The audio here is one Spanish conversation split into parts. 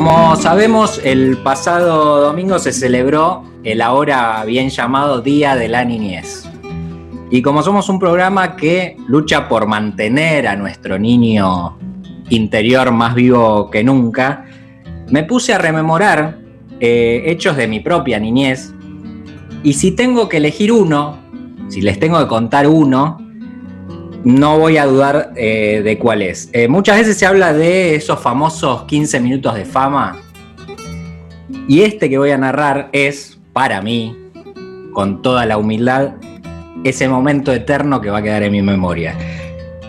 Como sabemos, el pasado domingo se celebró el ahora bien llamado Día de la Niñez. Y como somos un programa que lucha por mantener a nuestro niño interior más vivo que nunca, me puse a rememorar eh, hechos de mi propia niñez. Y si tengo que elegir uno, si les tengo que contar uno, no voy a dudar eh, de cuál es. Eh, muchas veces se habla de esos famosos 15 minutos de fama. Y este que voy a narrar es, para mí, con toda la humildad, ese momento eterno que va a quedar en mi memoria.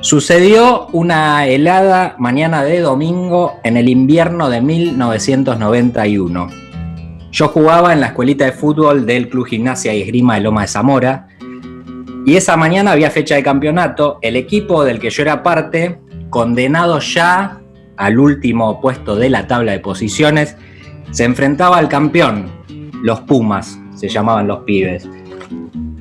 Sucedió una helada mañana de domingo en el invierno de 1991. Yo jugaba en la escuelita de fútbol del Club Gimnasia y Esgrima de Loma de Zamora y esa mañana había fecha de campeonato. El equipo del que yo era parte, condenado ya al último puesto de la tabla de posiciones, se enfrentaba al campeón, los Pumas, se llamaban los pibes.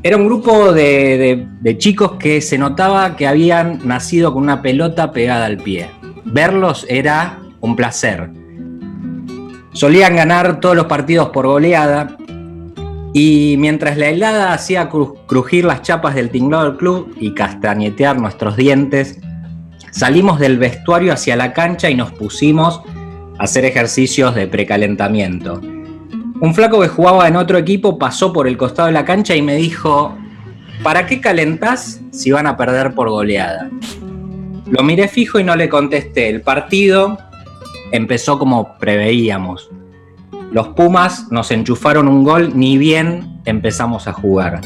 Era un grupo de, chicos que se notaba que habían nacido con una pelota pegada al pie. Verlos era un placer. Solían ganar todos los partidos por goleada y mientras la helada hacía crujir las chapas del tinglado del club y castañetear nuestros dientes, salimos del vestuario hacia la cancha y nos pusimos a hacer ejercicios de precalentamiento. Un flaco que jugaba en otro equipo pasó por el costado de la cancha y me dijo, ¿para qué calentás si van a perder por goleada? Lo miré fijo y no le contesté. El partido empezó como preveíamos. Los Pumas nos enchufaron un gol ni bien empezamos a jugar.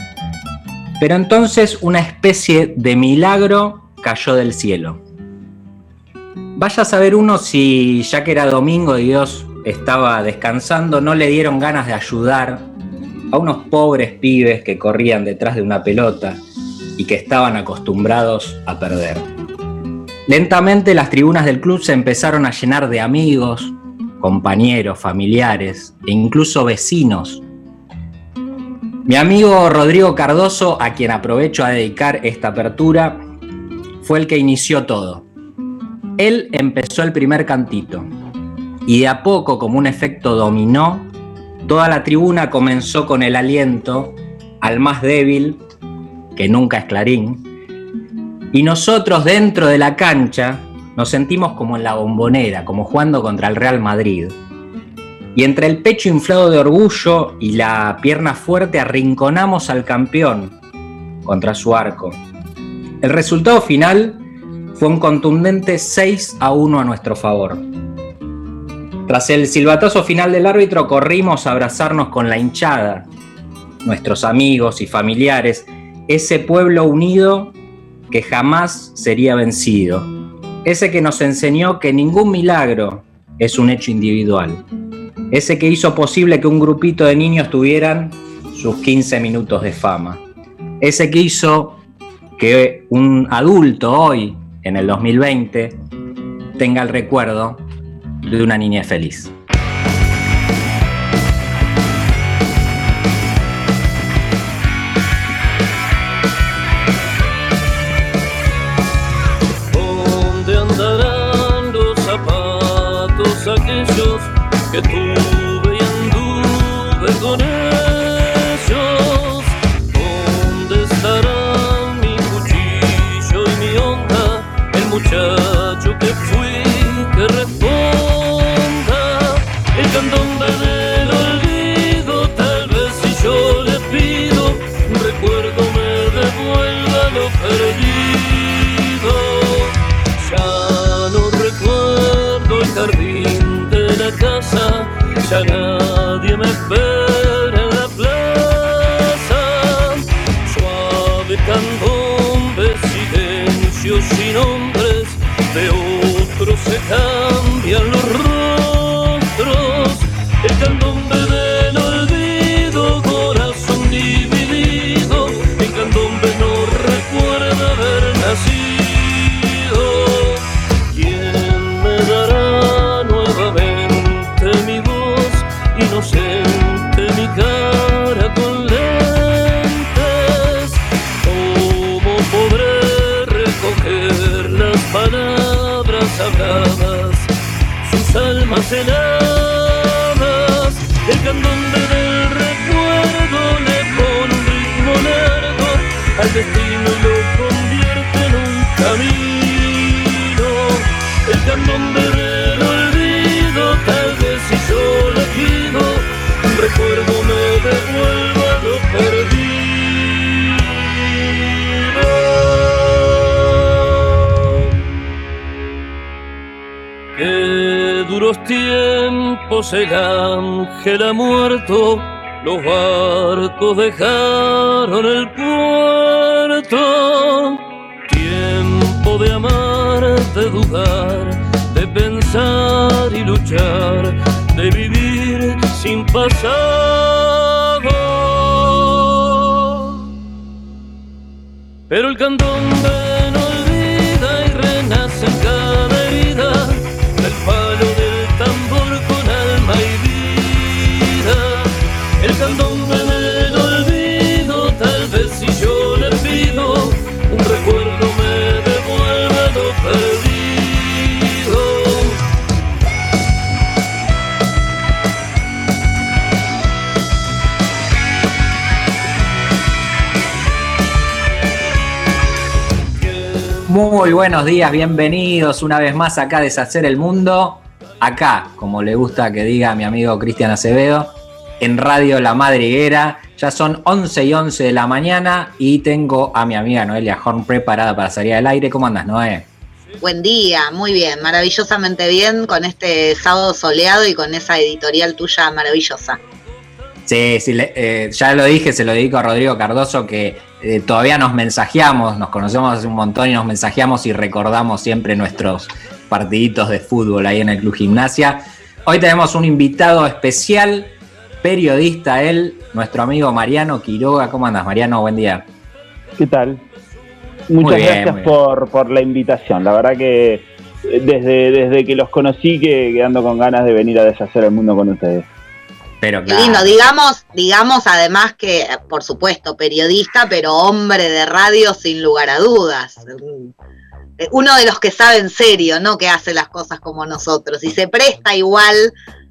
Pero entonces una especie de milagro cayó del cielo. Vaya a saber uno si ya que era domingo y Dios estaba descansando, no le dieron ganas de ayudar a unos pobres pibes que corrían detrás de una pelota y que estaban acostumbrados a perder. Lentamente las tribunas del club se empezaron a llenar de amigos, compañeros, familiares e incluso vecinos. Mi amigo Rodrigo Cardoso, a quien aprovecho a dedicar esta apertura, fue el que inició todo. Él empezó el primer cantito y de a poco, como un efecto dominó, toda la tribuna comenzó con el aliento al más débil, que nunca es Clarín, y nosotros dentro de la cancha nos sentimos como en la bombonera, como jugando contra el Real Madrid. Y entre el pecho inflado de orgullo y la pierna fuerte arrinconamos al campeón contra su arco. El resultado final fue un contundente 6 a 1 a nuestro favor. Tras el silbatazo final del árbitro corrimos a abrazarnos con la hinchada, nuestros amigos y familiares, ese pueblo unido que jamás sería vencido ese que nos enseñó que ningún milagro es un hecho individual, ese que hizo posible que un grupito de niños tuvieran sus 15 minutos de fama, ese que hizo que un adulto hoy, en el 2020, tenga el recuerdo de una niña feliz. La casa ya nadie me espera en la plaza. Suave candombe, silencio sin nombres, de otros se cambian los tiempos el ángel ha muerto, los barcos dejaron el puerto. Tiempo de amar, de dudar, de pensar y luchar, de vivir sin pasado. Pero el candombe no Muy buenos días, bienvenidos una vez más acá a Deshacer el Mundo. Acá, como le gusta que diga mi amigo Cristian Acevedo, en Radio La Madriguera. Ya son 11 y 11 de la mañana y tengo a mi amiga Noelia Horn preparada para salir al aire. ¿Cómo andas, Noé? Buen día, muy bien, maravillosamente bien con este sábado soleado y con esa editorial tuya maravillosa. Sí, sí, eh, ya lo dije, se lo dedico a Rodrigo Cardoso, que eh, todavía nos mensajeamos, nos conocemos hace un montón y nos mensajeamos y recordamos siempre nuestros partiditos de fútbol ahí en el Club Gimnasia. Hoy tenemos un invitado especial, periodista él, nuestro amigo Mariano Quiroga. ¿Cómo andas, Mariano? Buen día. ¿Qué tal? Muchas bien, gracias por, por la invitación. La verdad que eh, desde, desde que los conocí que, que ando con ganas de venir a deshacer el mundo con ustedes. Pero Qué claro, lindo, digamos, digamos además que, por supuesto, periodista, pero hombre de radio sin lugar a dudas. Eh, Uno de los que sabe en serio, ¿no? Que hace las cosas como nosotros y se presta igual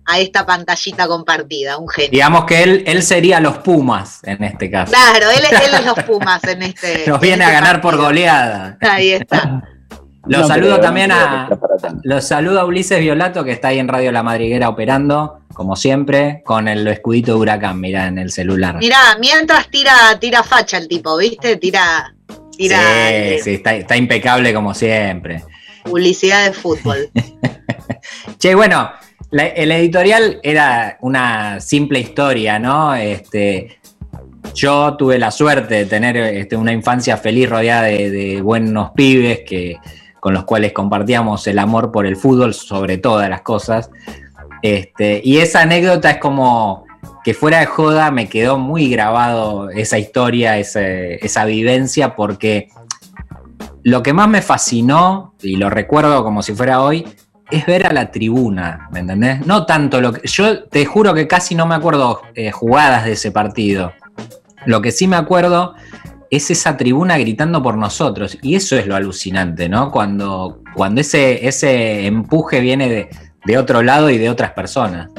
a esta pantallita compartida, un genio. digamos que él, él sería los Pumas en este caso. Claro, él, es- él es los Pumas en este. Nos en viene a este ganar por goleada. Ahí está. Los No saludo creo, también no a. Los saludo a Ulises Violato, que está ahí en Radio La Madriguera operando, como siempre, con el escudito de huracán, mirá, en el celular. Mirá, mientras tira, tira facha el tipo, ¿viste? Tira, tira sí, eh, sí, está, está impecable como siempre. publicidad de fútbol. Che, bueno, la- el editorial era una simple historia, ¿no? Este, yo tuve la suerte de tener este, una infancia feliz rodeada de, de buenos pibes que, con los cuales compartíamos el amor por el fútbol sobre todas las cosas. Este, y esa anécdota es como que fuera de joda me quedó muy grabado esa historia, esa vivencia, porque lo que más me fascinó, y lo recuerdo como si fuera hoy, es ver a la tribuna, ¿me entendés? No tanto lo que. Yo te juro que casi no me acuerdo eh, jugadas de ese partido. Lo que sí me acuerdo es esa tribuna gritando por nosotros. Y eso es lo alucinante, ¿no? Cuando, cuando ese, ese empuje viene de, de otro lado y de otras personas.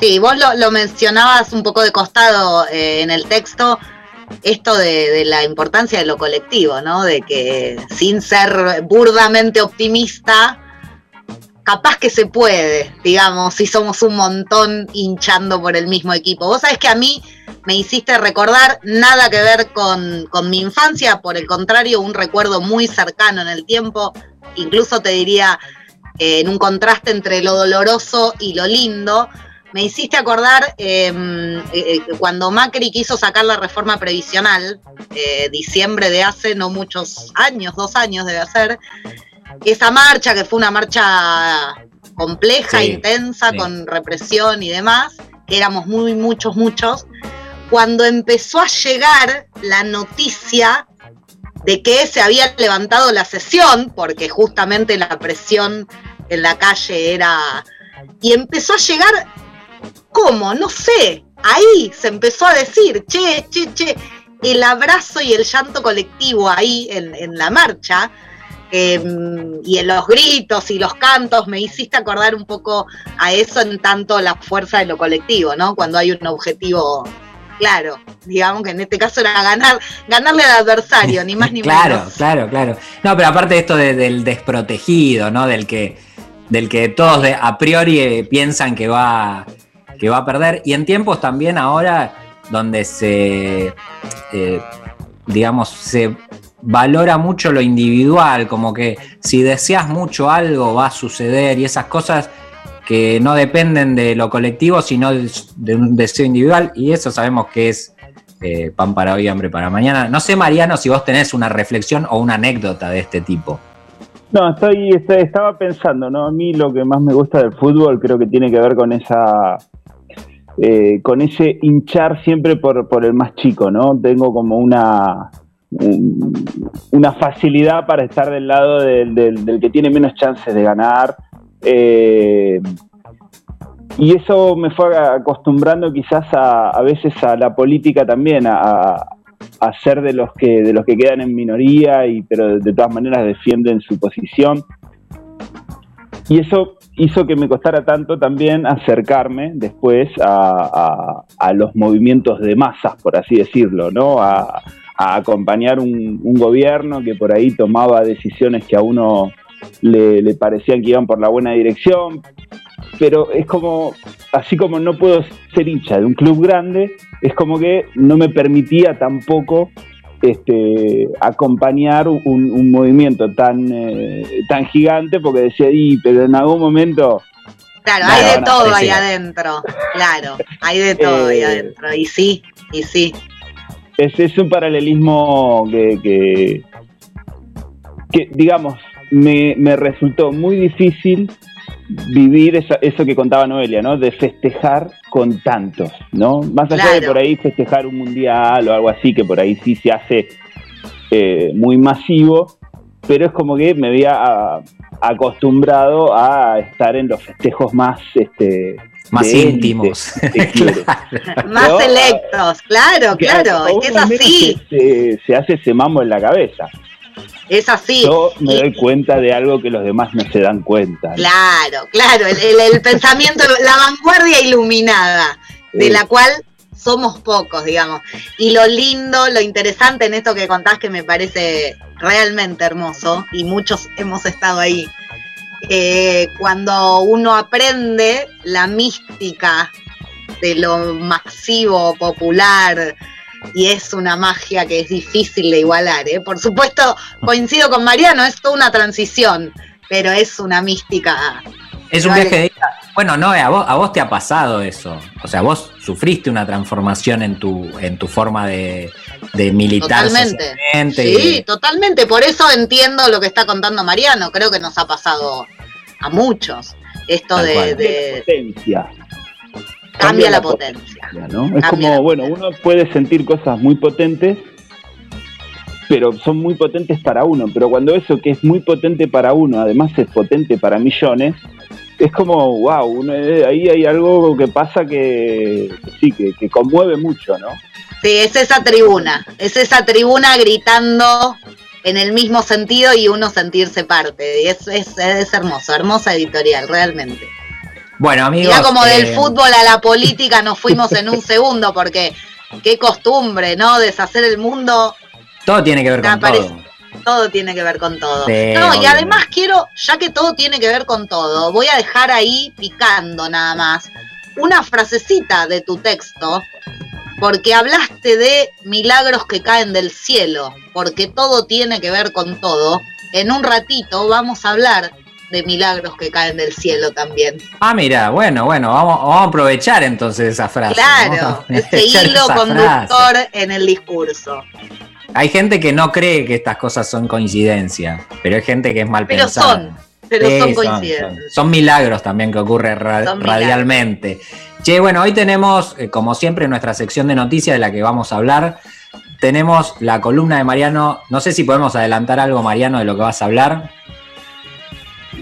Sí, vos lo, mencionabas un poco de costado eh, en el texto, esto de, de la importancia de lo colectivo, ¿no? De que sin ser burdamente optimista, capaz que se puede, digamos, si somos un montón hinchando por el mismo equipo. Vos sabés que a mí me hiciste recordar nada que ver con, con mi infancia, por el contrario, un recuerdo muy cercano en el tiempo, incluso te diría eh, en un contraste entre lo doloroso y lo lindo. Me hiciste acordar eh, eh, cuando Macri quiso sacar la reforma previsional, diciembre de hace no muchos años, dos años debe ser, esa marcha que fue una marcha compleja, Sí, intensa, sí. con represión y demás, que éramos muy, muchos, muchos, cuando empezó a llegar la noticia de que se había levantado la sesión, porque justamente la presión en la calle era... Y empezó a llegar, ¿cómo? No sé, ahí se empezó a decir, che, che, che, el abrazo y el llanto colectivo ahí en, en la marcha, Em, y en los gritos y los cantos me hiciste acordar un poco a eso en tanto la fuerza de lo colectivo, ¿no? Cuando hay un objetivo claro, digamos que en este caso era ganar, ganarle al adversario, ni más ni claro, menos. Claro, claro, No, pero aparte de esto del desprotegido, ¿no? Del que, del que todos a priori eh, piensan que va, que va a perder. Y en tiempos también ahora donde se, eh, digamos, se valora mucho lo individual, como que si deseas mucho algo va a suceder y esas cosas que no dependen de lo colectivo, sino de un deseo individual, y eso sabemos que es eh, pan para hoy, hambre para mañana. No sé, Mariano, si vos tenés una reflexión o una anécdota de este tipo. No, estoy, estaba pensando, ¿no? A mí lo que más me gusta del fútbol creo que tiene que ver con esa eh, con ese hinchar siempre por, por, el más chico, ¿no? Tengo como una, una facilidad para estar del lado del, que tiene menos chances de ganar. Eh, y eso me fue acostumbrando quizás a, veces a la política también, a, a, ser de los que de los que quedan en minoría y pero de todas maneras defienden su posición. Y eso hizo que me costara tanto también acercarme después a, los movimientos de masas, por así decirlo, ¿no? A, acompañar un, gobierno que por ahí tomaba decisiones que a uno le, parecían que iban por la buena dirección, pero es como, así como no puedo ser hincha de un club grande, es como que no me permitía tampoco este, acompañar un, movimiento tan, eh, tan gigante porque decía, y, pero en algún momento... Claro, hay de todo ahí adentro, claro, hay de todo ahí eh, adentro, y sí, y sí. Es, es un paralelismo que, que, digamos, me, me resultó muy difícil vivir eso, que contaba Noelia, ¿no? De festejar con tantos, ¿no? Más allá de por ahí festejar un mundial o algo así, que por ahí sí se hace eh, muy masivo, pero es como que me había ah, acostumbrado a estar en los festejos más este más íntimos, más selectos, claro, claro, es así. Se, se hace ese mambo en la cabeza. Es así. Yo me doy cuenta de algo que los demás no se dan cuenta. Claro, claro, el, pensamiento, la vanguardia iluminada, de la cual somos pocos, digamos. Y lo lindo, lo interesante en esto que contás que me parece realmente hermoso, y muchos hemos estado ahí, eh, cuando uno aprende la mística de lo masivo, popular, y es una magia que es difícil de igualar. ¿eh? Por supuesto, coincido con Mariano, es toda una transición, pero es una mística. Es un viaje de Bueno, no, a vos, a vos te ha pasado eso. O sea, vos sufriste una transformación en tu, en tu forma de, militar. Totalmente. Sí, totalmente. Por eso entiendo lo que está contando Mariano. Creo que nos ha pasado a muchos. Esto de, de, Cambia, la, potencia. Es como, bueno, uno puede sentir cosas muy potentes, pero son muy potentes para uno. Pero cuando eso que es muy potente para uno, además es potente para millones, es como, wow, eh, ahí hay algo que pasa que, sí, que, conmueve mucho, ¿no? Sí, es esa tribuna, es esa tribuna gritando en el mismo sentido y uno sentirse parte. Y es, es, es hermoso, hermosa editorial, realmente. Bueno, amigos. Ya como del eh, fútbol a la política nos fuimos en un segundo, porque qué costumbre, ¿no? Deshacer el mundo. Todo tiene que ver con todo. Todo tiene que ver con todo. no, y además quiero, ya que todo tiene que ver con todo, voy a dejar ahí picando nada más una frasecita de tu texto, porque hablaste de milagros que caen del cielo, porque todo tiene que ver con todo. En un ratito vamos a hablar de milagros que caen del cielo también. Ah, mira, bueno, bueno, vamos, a aprovechar entonces esa frase. Claro, ese hilo conductor en el discurso. Hay gente que no cree que estas cosas son coincidencia, pero hay gente que es mal pero Son, pero son coincidencias. Son, milagros también que ocurren radialmente. Che, bueno, hoy tenemos, eh, como siempre, nuestra sección de noticias de la que vamos a hablar. Tenemos la columna de Mariano. No sé si podemos adelantar algo, Mariano, de lo que vas a hablar.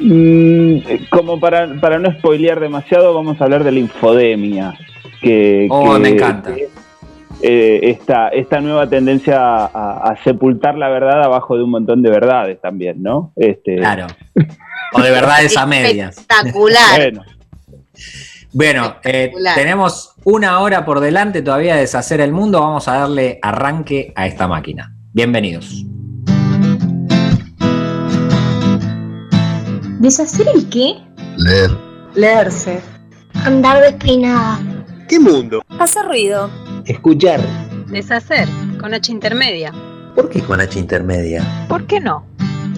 Mm, como para, para no spoilear demasiado, vamos a hablar de la infodemia. Que, oh, me encanta. eh, esta, esta nueva tendencia a, a sepultar la verdad abajo de un montón de verdades también, ¿no? Este, Claro. O de verdades a medias. Espectacular. Bueno, Bueno, eh, tenemos una hora por delante todavía de deshacer el mundo. Vamos a darle arranque a esta máquina. Bienvenidos. ¿Deshacer el qué? Leer. Leerse. Andar despeinada. ¿Qué mundo? Hacer ruido. Escuchar. Deshacer, con H intermedia. ¿Por qué con H intermedia? ¿Por qué no?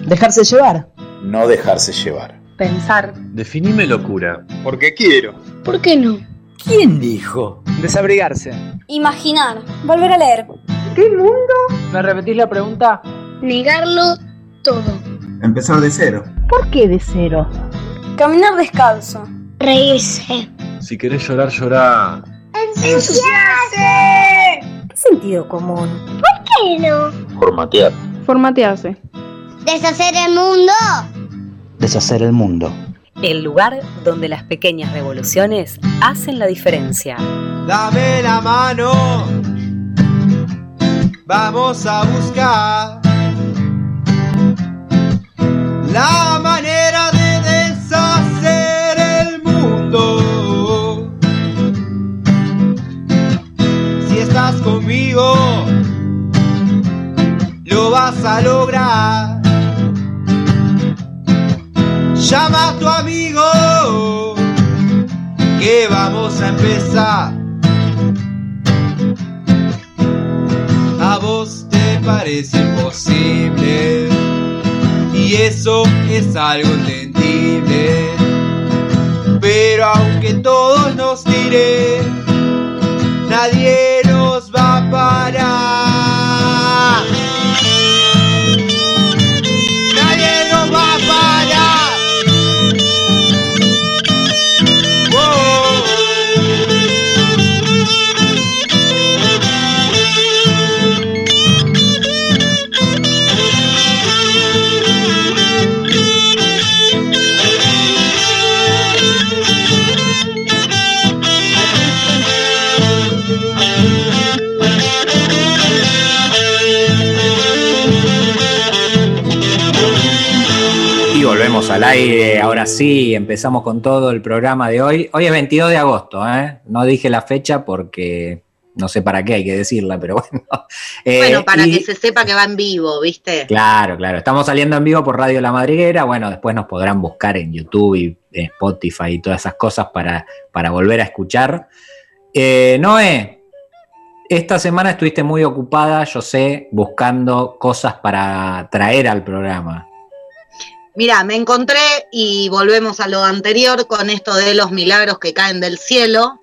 Dejarse llevar. No dejarse llevar. Pensar. Definime locura. Porque quiero. ¿Por qué no? ¿Quién dijo? Desabrigarse. Imaginar. Volver a leer. ¿Me repetís la pregunta? Negarlo todo. Empezar de cero. ¿Por qué de cero? Caminar descalzo. Reírse. Si querés llorar, llorá. ¡Ensuciarse! ¿Qué sentido común? ¿Qué no? Formatear. Formatearse. Deshacer el mundo. Deshacer el mundo. El lugar donde las pequeñas revoluciones hacen la diferencia. Dame la mano. Vamos a buscar la manera de deshacer el mundo. Si estás conmigo, lo vas a lograr. Llama a tu amigo que vamos a empezar. A vos te parece imposible y eso es algo entendible. Pero aunque todos nos tiren, nadie Y volvemos al aire. Ahora sí, empezamos con todo el programa de hoy. Hoy es 22 de agosto, ¿eh? No dije la fecha porque no sé para qué hay que decirla, pero bueno. Eh, Bueno, para y- que se sepa que va en vivo, ¿viste? Claro, claro. Estamos saliendo en vivo por Radio La Madriguera. Bueno, después nos podrán buscar en YouTube y en Spotify y todas esas cosas para, para volver a escuchar. Eh, Noé, esta semana estuviste muy ocupada, yo sé, buscando cosas para traer al programa. Mira, me encontré y volvemos a lo anterior con esto de los milagros que caen del cielo.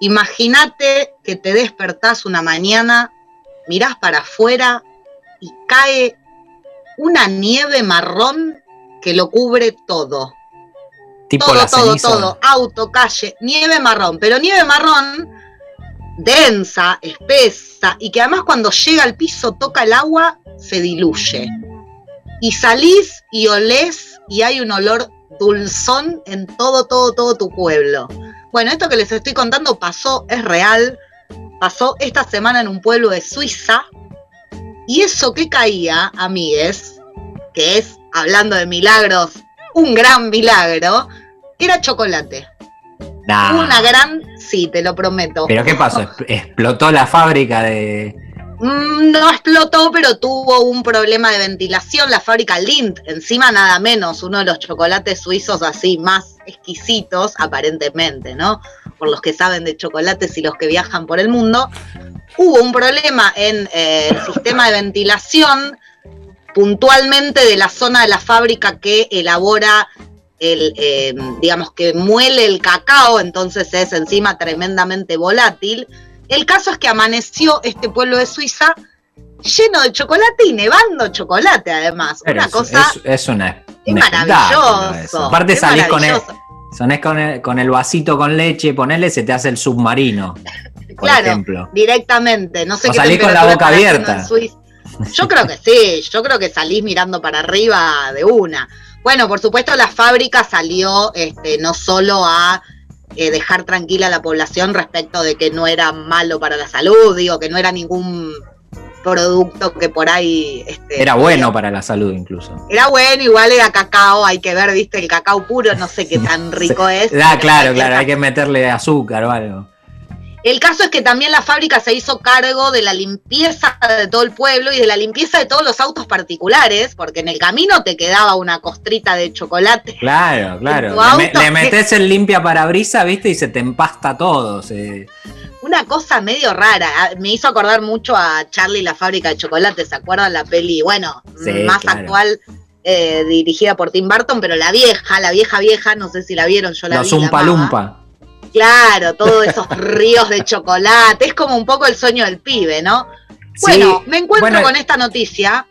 Imagínate que te despertás una mañana, mirás para afuera y cae una nieve marrón que lo cubre todo. Tipo todo, todo, todo. Auto, calle, nieve marrón. Pero nieve marrón densa, espesa, y que además cuando llega al piso, toca el agua, se diluye. Y salís y olés y hay un olor dulzón en todo, todo, todo tu pueblo. Bueno, esto que les estoy contando pasó, es real. Pasó esta semana en un pueblo de Suiza. Y eso que caía, amigues, que es, hablando de milagros, un gran milagro, era chocolate. Nah. Una gran, sí, te lo prometo. ¿Pero qué pasó? ¿Exp- ¿Explotó la fábrica de...? Mm, No explotó, pero tuvo un problema de ventilación. La fábrica Lindt, encima nada menos, uno de los chocolates suizos así más exquisitos, aparentemente, ¿no? Por los que saben de chocolates y los que viajan por el mundo. Hubo un problema en eh, el sistema de ventilación, puntualmente de la zona de la fábrica que elabora el, eh, digamos, que muele el cacao, entonces es encima tremendamente volátil. El caso es que amaneció este pueblo de Suiza lleno de chocolate y nevando chocolate, además. Pero una es, cosa es- es una, es maravilloso. eso. Aparte salís con el, sonés con el, con el vasito con leche, ponele, se te hace el submarino, por Claro, ejemplo. directamente. No sé O qué salís con la boca abierta. Yo creo que sí, yo creo que salís mirando para arriba de una. Bueno, por supuesto la fábrica salió este, no solo a eh, dejar tranquila a la población respecto de que no era malo para la salud, digo, que no era ningún producto que por ahí... Este, Era bueno para la salud incluso. Era bueno, igual era cacao, hay que ver, viste, el cacao puro, no sé qué tan rico es. Ah, claro, claro, hay que meterle azúcar o algo. El caso es que también la fábrica se hizo cargo de la limpieza de todo el pueblo y de la limpieza de todos los autos particulares, porque en el camino te quedaba una costrita de chocolate. Claro, claro. Le, me- le metes el limpia parabrisa, viste, y se te empasta todo. se- Una cosa medio rara. Ah, Me hizo acordar mucho a Charlie y la fábrica de chocolate, ¿se acuerdan la peli? Bueno, Sí, más claro. actual, eh, dirigida por Tim Burton, pero la vieja, la vieja vieja, no sé si la vieron, yo la Los vi. la Umpa. Claro, todos esos ríos de chocolate. Es como un poco el sueño del pibe, ¿no? Bueno, Sí, me encuentro bueno, con esta noticia.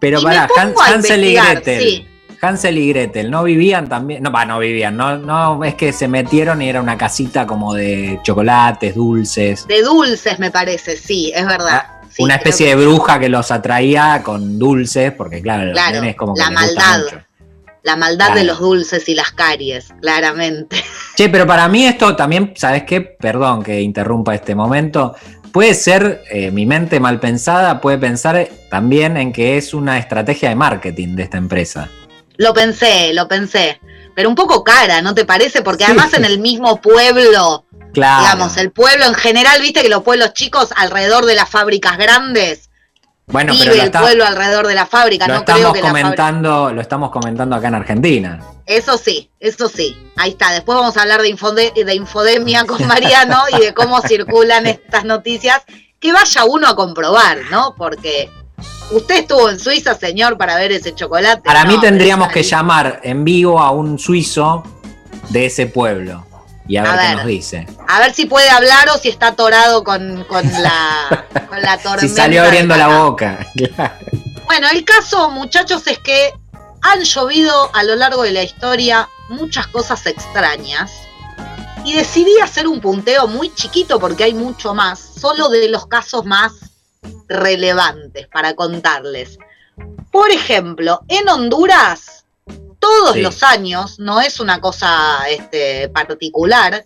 Pero y pará, me pongo Han- a Hansel y Gretel. sí. Hansel y Gretel, ¿no vivían también? No, va, no vivían, no, no, es que se metieron y era una casita como de chocolates, dulces. De dulces, me parece, sí, es verdad. Sí, una especie de bruja que los atraía con dulces, porque claro, los Claro, nenes como que la les gusta maldad. mucho. La maldad de los dulces y las caries, claramente. Che, pero para mí esto también, ¿sabes qué? Perdón que interrumpa este momento. Puede ser, eh, mi mente mal pensada puede pensar también en que es una estrategia de marketing de esta empresa. Lo pensé, lo pensé. Pero un poco cara, ¿no te parece? Porque Sí. además en el mismo pueblo, Claro. digamos, el pueblo en general, viste que los pueblos chicos alrededor de las fábricas grandes, bueno, pero vive lo, el está- pueblo alrededor de la fábrica. lo no creo estamos que la fábrica... comentando, lo estamos comentando acá en Argentina. Eso sí, eso sí. Ahí está. Después vamos a hablar de, infode- de infodemia con Mariano y de cómo circulan estas noticias. Que vaya uno a comprobar, ¿no? Porque usted estuvo en Suiza, señor, para ver ese chocolate. Para No, mí pero tendríamos que llamar en vivo a un suizo de ese pueblo y a ver, qué ver. nos dice. A ver si puede hablar o si está atorado con, con la, con la tormenta. Si salió abriendo la boca. Claro. Bueno, el caso, muchachos, es que han llovido a lo largo de la historia muchas cosas extrañas. Y decidí hacer un punteo muy chiquito porque hay mucho más, solo de los casos más relevantes para contarles. Por ejemplo, en Honduras, todos Sí. los años, no es una cosa este, particular,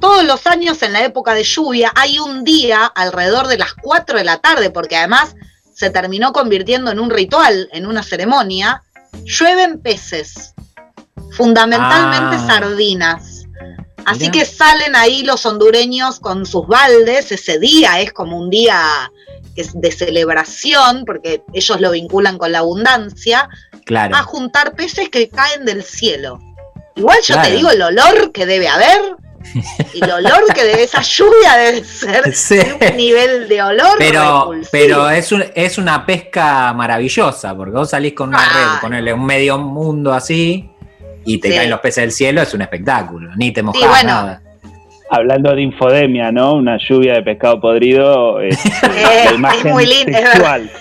todos los años en la época de lluvia hay un día alrededor de las 4 de la tarde, porque además se terminó convirtiendo en un ritual, en una ceremonia, llueven peces, fundamentalmente Ah. sardinas. Así que salen ahí los hondureños con sus baldes, ese día es como un día es de celebración, porque ellos lo vinculan con la abundancia, Claro. a juntar peces que caen del cielo. Igual yo te digo el olor que debe haber, y el olor que de esa lluvia debe ser Sí. de un nivel de olor Pero, repulsivo. pero es, un- es una pesca maravillosa, porque vos salís con una red, ponerle un medio mundo así y te Sí. caen los peces del cielo, es un espectáculo. Ni te mojás bueno. nada. Hablando de infodemia, ¿no? Una lluvia de pescado podrido es, Eh, es muy lindo, es sexual.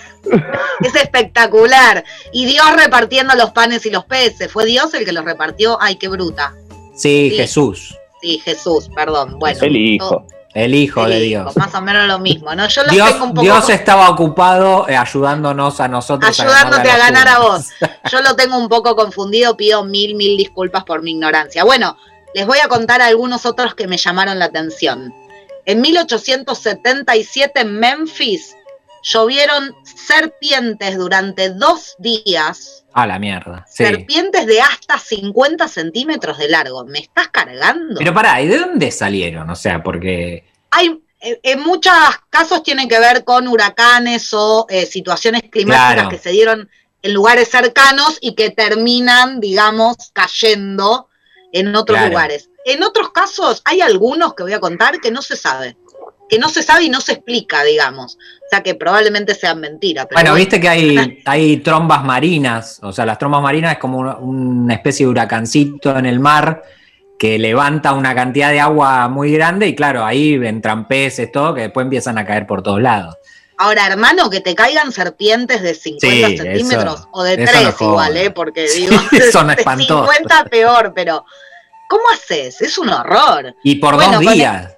Es espectacular. Y Dios repartiendo los panes y los peces. Fue Dios el que los repartió. Ay, qué bruta. Sí, Sí. Jesús, Sí, Jesús, perdón. Bueno, El hijo. el hijo el de hijo, Dios. Más o menos lo mismo, ¿no? Yo Dios, tengo un poco Dios estaba ocupado eh, ayudándonos a nosotros. ayudándote a ganar a vos. Yo lo tengo un poco confundido, pido mil, mil disculpas por mi ignorancia. Bueno, les voy a contar algunos otros que me llamaron la atención. En 1877 en Memphis llovieron serpientes durante dos días, A la mierda. Sí. serpientes de hasta 50 centímetros de largo. ¿Me estás cargando? Pero pará, ¿y de dónde salieron? O sea, porque. Hay, eh, en muchos casos tienen que ver con huracanes o eh, situaciones climáticas Claro. que se dieron en lugares cercanos y que terminan, digamos, cayendo en otros Claro. lugares. En otros casos hay algunos que voy a contar que no se sabe, que no se sabe y no se explica, digamos. O sea que probablemente sean mentiras. pero Bueno, bueno. viste que hay, hay trombas marinas. O sea, las trombas marinas es como una, una especie de huracancito en el mar que levanta una cantidad de agua muy grande y claro, ahí entran peces, todo, que después empiezan a caer por todos lados. Ahora, hermano, que te caigan serpientes de 50 Sí, centímetros eso- o de eso 3 no joda. igual, ¿eh? Porque digo, Son de espantosos. 50 peor, pero ¿cómo haces? Es un horror. Y por Bueno, dos días.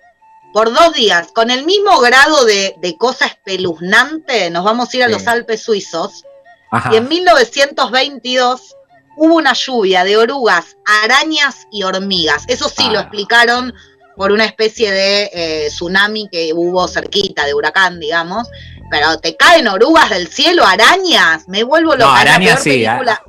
Por dos días, con el mismo grado de, de cosa espeluznante, nos vamos a ir a Sí. los Alpes suizos. Ajá. Y en 1922 hubo una lluvia de orugas, arañas y hormigas. Eso sí lo Ah. explicaron por una especie de eh, tsunami que hubo cerquita, de huracán, digamos. Pero te caen orugas del cielo, arañas, me vuelvo loca. No, araña peor sí. película-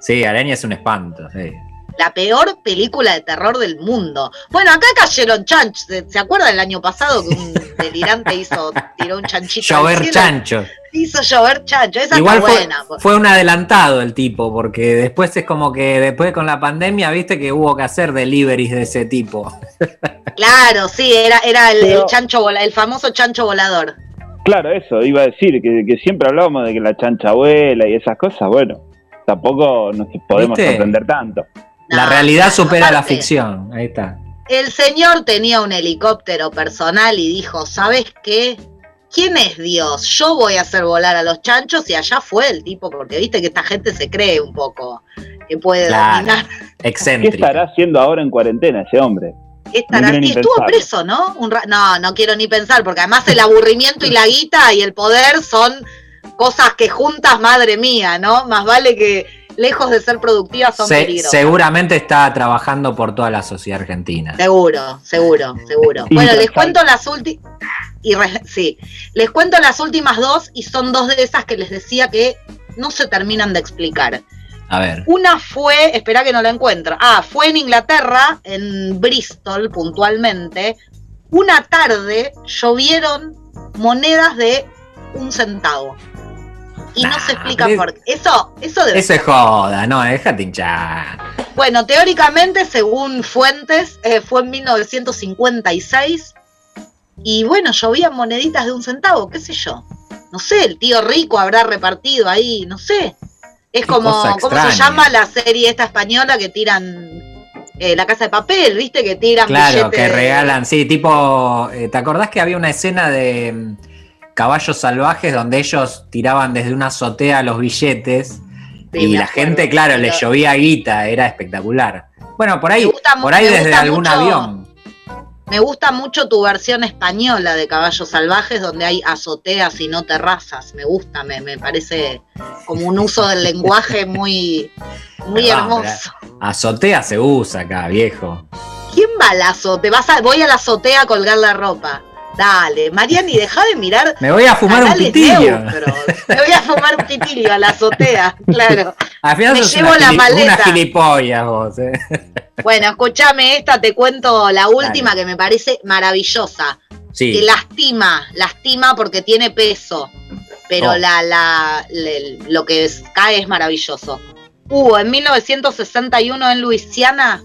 Sí, araña es un espanto. sí. la peor película de terror del mundo. Bueno, acá cayeron chanchos. ¿Se, acuerdan el año pasado que un delirante hizo, tiró un chanchito? Llover chancho. Hizo llover chancho. Esa Igual está fue, buena. fue un adelantado el tipo, porque después es como que después con la pandemia, viste que hubo que hacer deliveries de ese tipo. Claro, sí, era, era el, Pero- el chancho el famoso chancho volador. Claro, eso, iba a decir, que, que siempre hablábamos de que la chancha vuela y esas cosas, bueno, tampoco nos podemos ¿Viste? sorprender tanto. La No, realidad supera la ficción. Ahí está. El señor tenía un helicóptero personal y dijo, ¿sabes qué? ¿Quién es Dios? Yo voy a hacer volar a los chanchos y allá fue el tipo, porque viste que esta gente se cree un poco que puede Claro. dominar. ¿Qué estará haciendo ahora en cuarentena ese hombre? ¿Qué estará No quiero ni así? Estuvo preso, ¿no? Un ra- no, no quiero ni pensar, porque además el aburrimiento y la guita y el poder son cosas que juntas, madre mía, ¿no? Más vale que lejos de ser productivas son Se- peligrosas. seguramente está trabajando por toda la sociedad argentina. Seguro, seguro, seguro. Bueno, les cuento las últimas. Sí, les cuento las últimas dos y son dos de esas que les decía que no se terminan de explicar. A ver. Una fue, espera que no la encuentro. Ah, fue en Inglaterra, en Bristol puntualmente. Una tarde llovieron monedas de un centavo. Y no se explica por qué. Eso, eso debe Ese joda, no, déjate hinchar. bueno, teóricamente, según fuentes, eh, fue en 1956. Y bueno, llovían moneditas de un centavo, qué sé yo. No sé, el tío rico habrá repartido ahí, no sé. Es como, ¿cómo se llama la serie esta española que tiran eh, la casa de papel, viste? Que tiran Claro, que de- regalan, sí, tipo, eh, ¿te acordás que había una escena de mm, caballos salvajes donde ellos tiraban desde una azotea los billetes Sí, y la acuerdo, gente, claro, le pero- llovía guita, era espectacular. Bueno, por ahí, por ahí desde algún mucho- avión. Me gusta mucho tu versión española de Caballos Salvajes, donde hay azoteas y no terrazas. Me gusta, me, me parece como un uso del lenguaje muy, muy hermoso. Azotea se usa acá, viejo. ¿Quién va al azote? Vas a, voy a la azotea a colgar la ropa. Dale, Mariani, deja de mirar. Me voy a fumar un pitillo. neutros. Me voy a fumar un pitillo a la azotea, claro. Al final Me llevo una, la maleta. una gilipollas vos, eh. Bueno, escúchame esta, te cuento la última que me parece maravillosa. Que Sí, lastima, lastima porque tiene peso. Pero Oh. la, la, le- lo que es- cae es maravilloso. Hubo en 1961 en Luisiana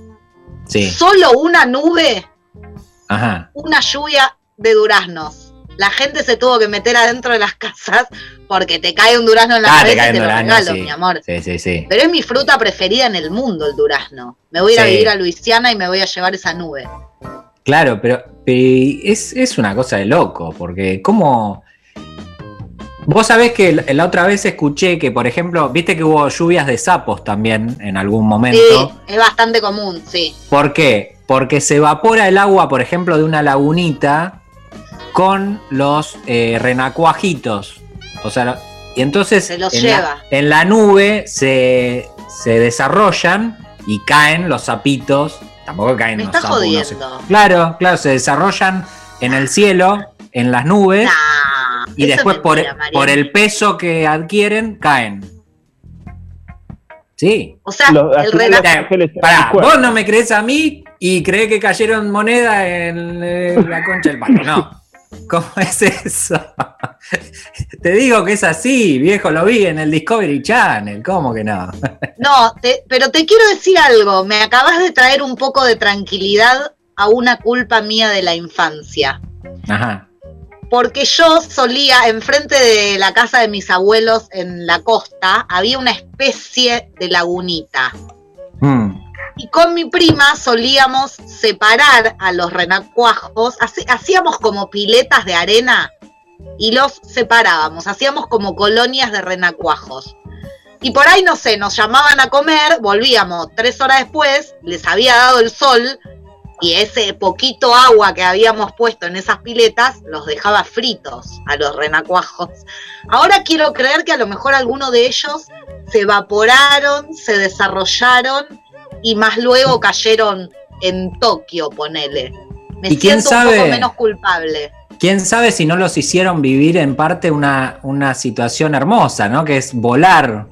sí, solo una nube ajá. una lluvia de duraznos. La gente se tuvo que meter adentro de las casas porque te cae un durazno en la Ah, te cabeza caen y te lo duraznos, regalo, sí. mi amor. Sí, sí, sí. Pero es mi fruta preferida en el mundo, el durazno. Me voy a ir a vivir a Luisiana y me voy a llevar esa nube. Claro, pero, pero es, es una cosa de loco, porque como... Vos sabés que la otra vez escuché que, por ejemplo, viste que hubo lluvias de sapos también en algún momento. Sí, es bastante común, sí. ¿Por qué? Porque se evapora el agua, por ejemplo, de una lagunita con los eh, renacuajitos. O sea, y entonces Se los en, lleva. La, en la nube se, se desarrollan y caen los sapitos. Tampoco caen Me los estás sapos, no sé. jodiendo. Claro, claro, se desarrollan en el cielo, en las nubes, Nah, y después por, mentira, Mariano. por el peso que adquieren, caen. Sí. O sea, Los- el al final renac- los ángeles se Pará, vos no me crees a mí y crees que cayeron monedas en eh, la concha del palo. No. ¿Cómo es eso? Te digo que es así, viejo, lo vi en el Discovery Channel. ¿Cómo que no? No, te- pero te quiero decir algo. Me acabas de traer un poco de tranquilidad a una culpa mía de la infancia. Ajá. Porque yo solía, enfrente de la casa de mis abuelos en la costa, había una especie de lagunita. Mm, Y con mi prima solíamos separar a los renacuajos, hacíamos como piletas de arena y los separábamos, hacíamos como colonias de renacuajos. Y por ahí, no sé, nos llamaban a comer, volvíamos tres horas después, les había dado el sol y ese poquito agua que habíamos puesto en esas piletas los dejaba fritos a los renacuajos. Ahora quiero creer que a lo mejor alguno de ellos se evaporaron, se desarrollaron y más luego cayeron en Tokio, ponele. Me ¿Y quién siento un sabe? poco menos culpable. Quién sabe si no los hicieron vivir en parte una, una situación hermosa, ¿no? Que es volar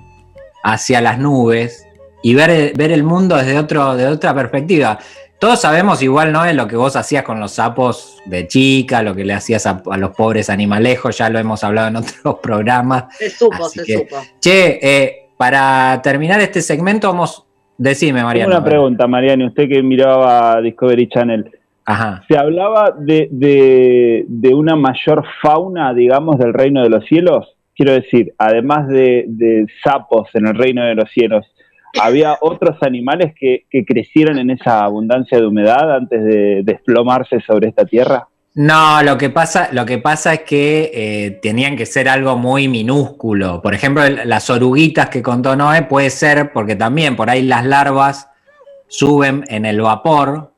hacia las nubes y ver, ver el mundo desde, otro, de otra perspectiva. Todos sabemos igual, ¿no? Lo que vos hacías con los sapos de chica, lo que le hacías a, a los pobres animalejos, ya lo hemos hablado en otros programas. Se supo, Así se que- supo. Che, eh, para terminar este segmento, vamos. Decime, Tengo Mariano. una pregunta, Mariano, usted que miraba Discovery Channel. Ajá. Se hablaba de, de- de una mayor fauna, digamos, del reino de los cielos. Quiero decir, además de, de sapos en el reino de los cielos, ¿había otros animales que, que crecieron en esa abundancia de humedad antes de desplomarse sobre esta tierra? No, lo que pasa, lo que pasa es que eh, tenían que ser algo muy minúsculo. Por ejemplo, el- las oruguitas que contó Noé puede ser porque también por ahí las larvas suben en el vapor.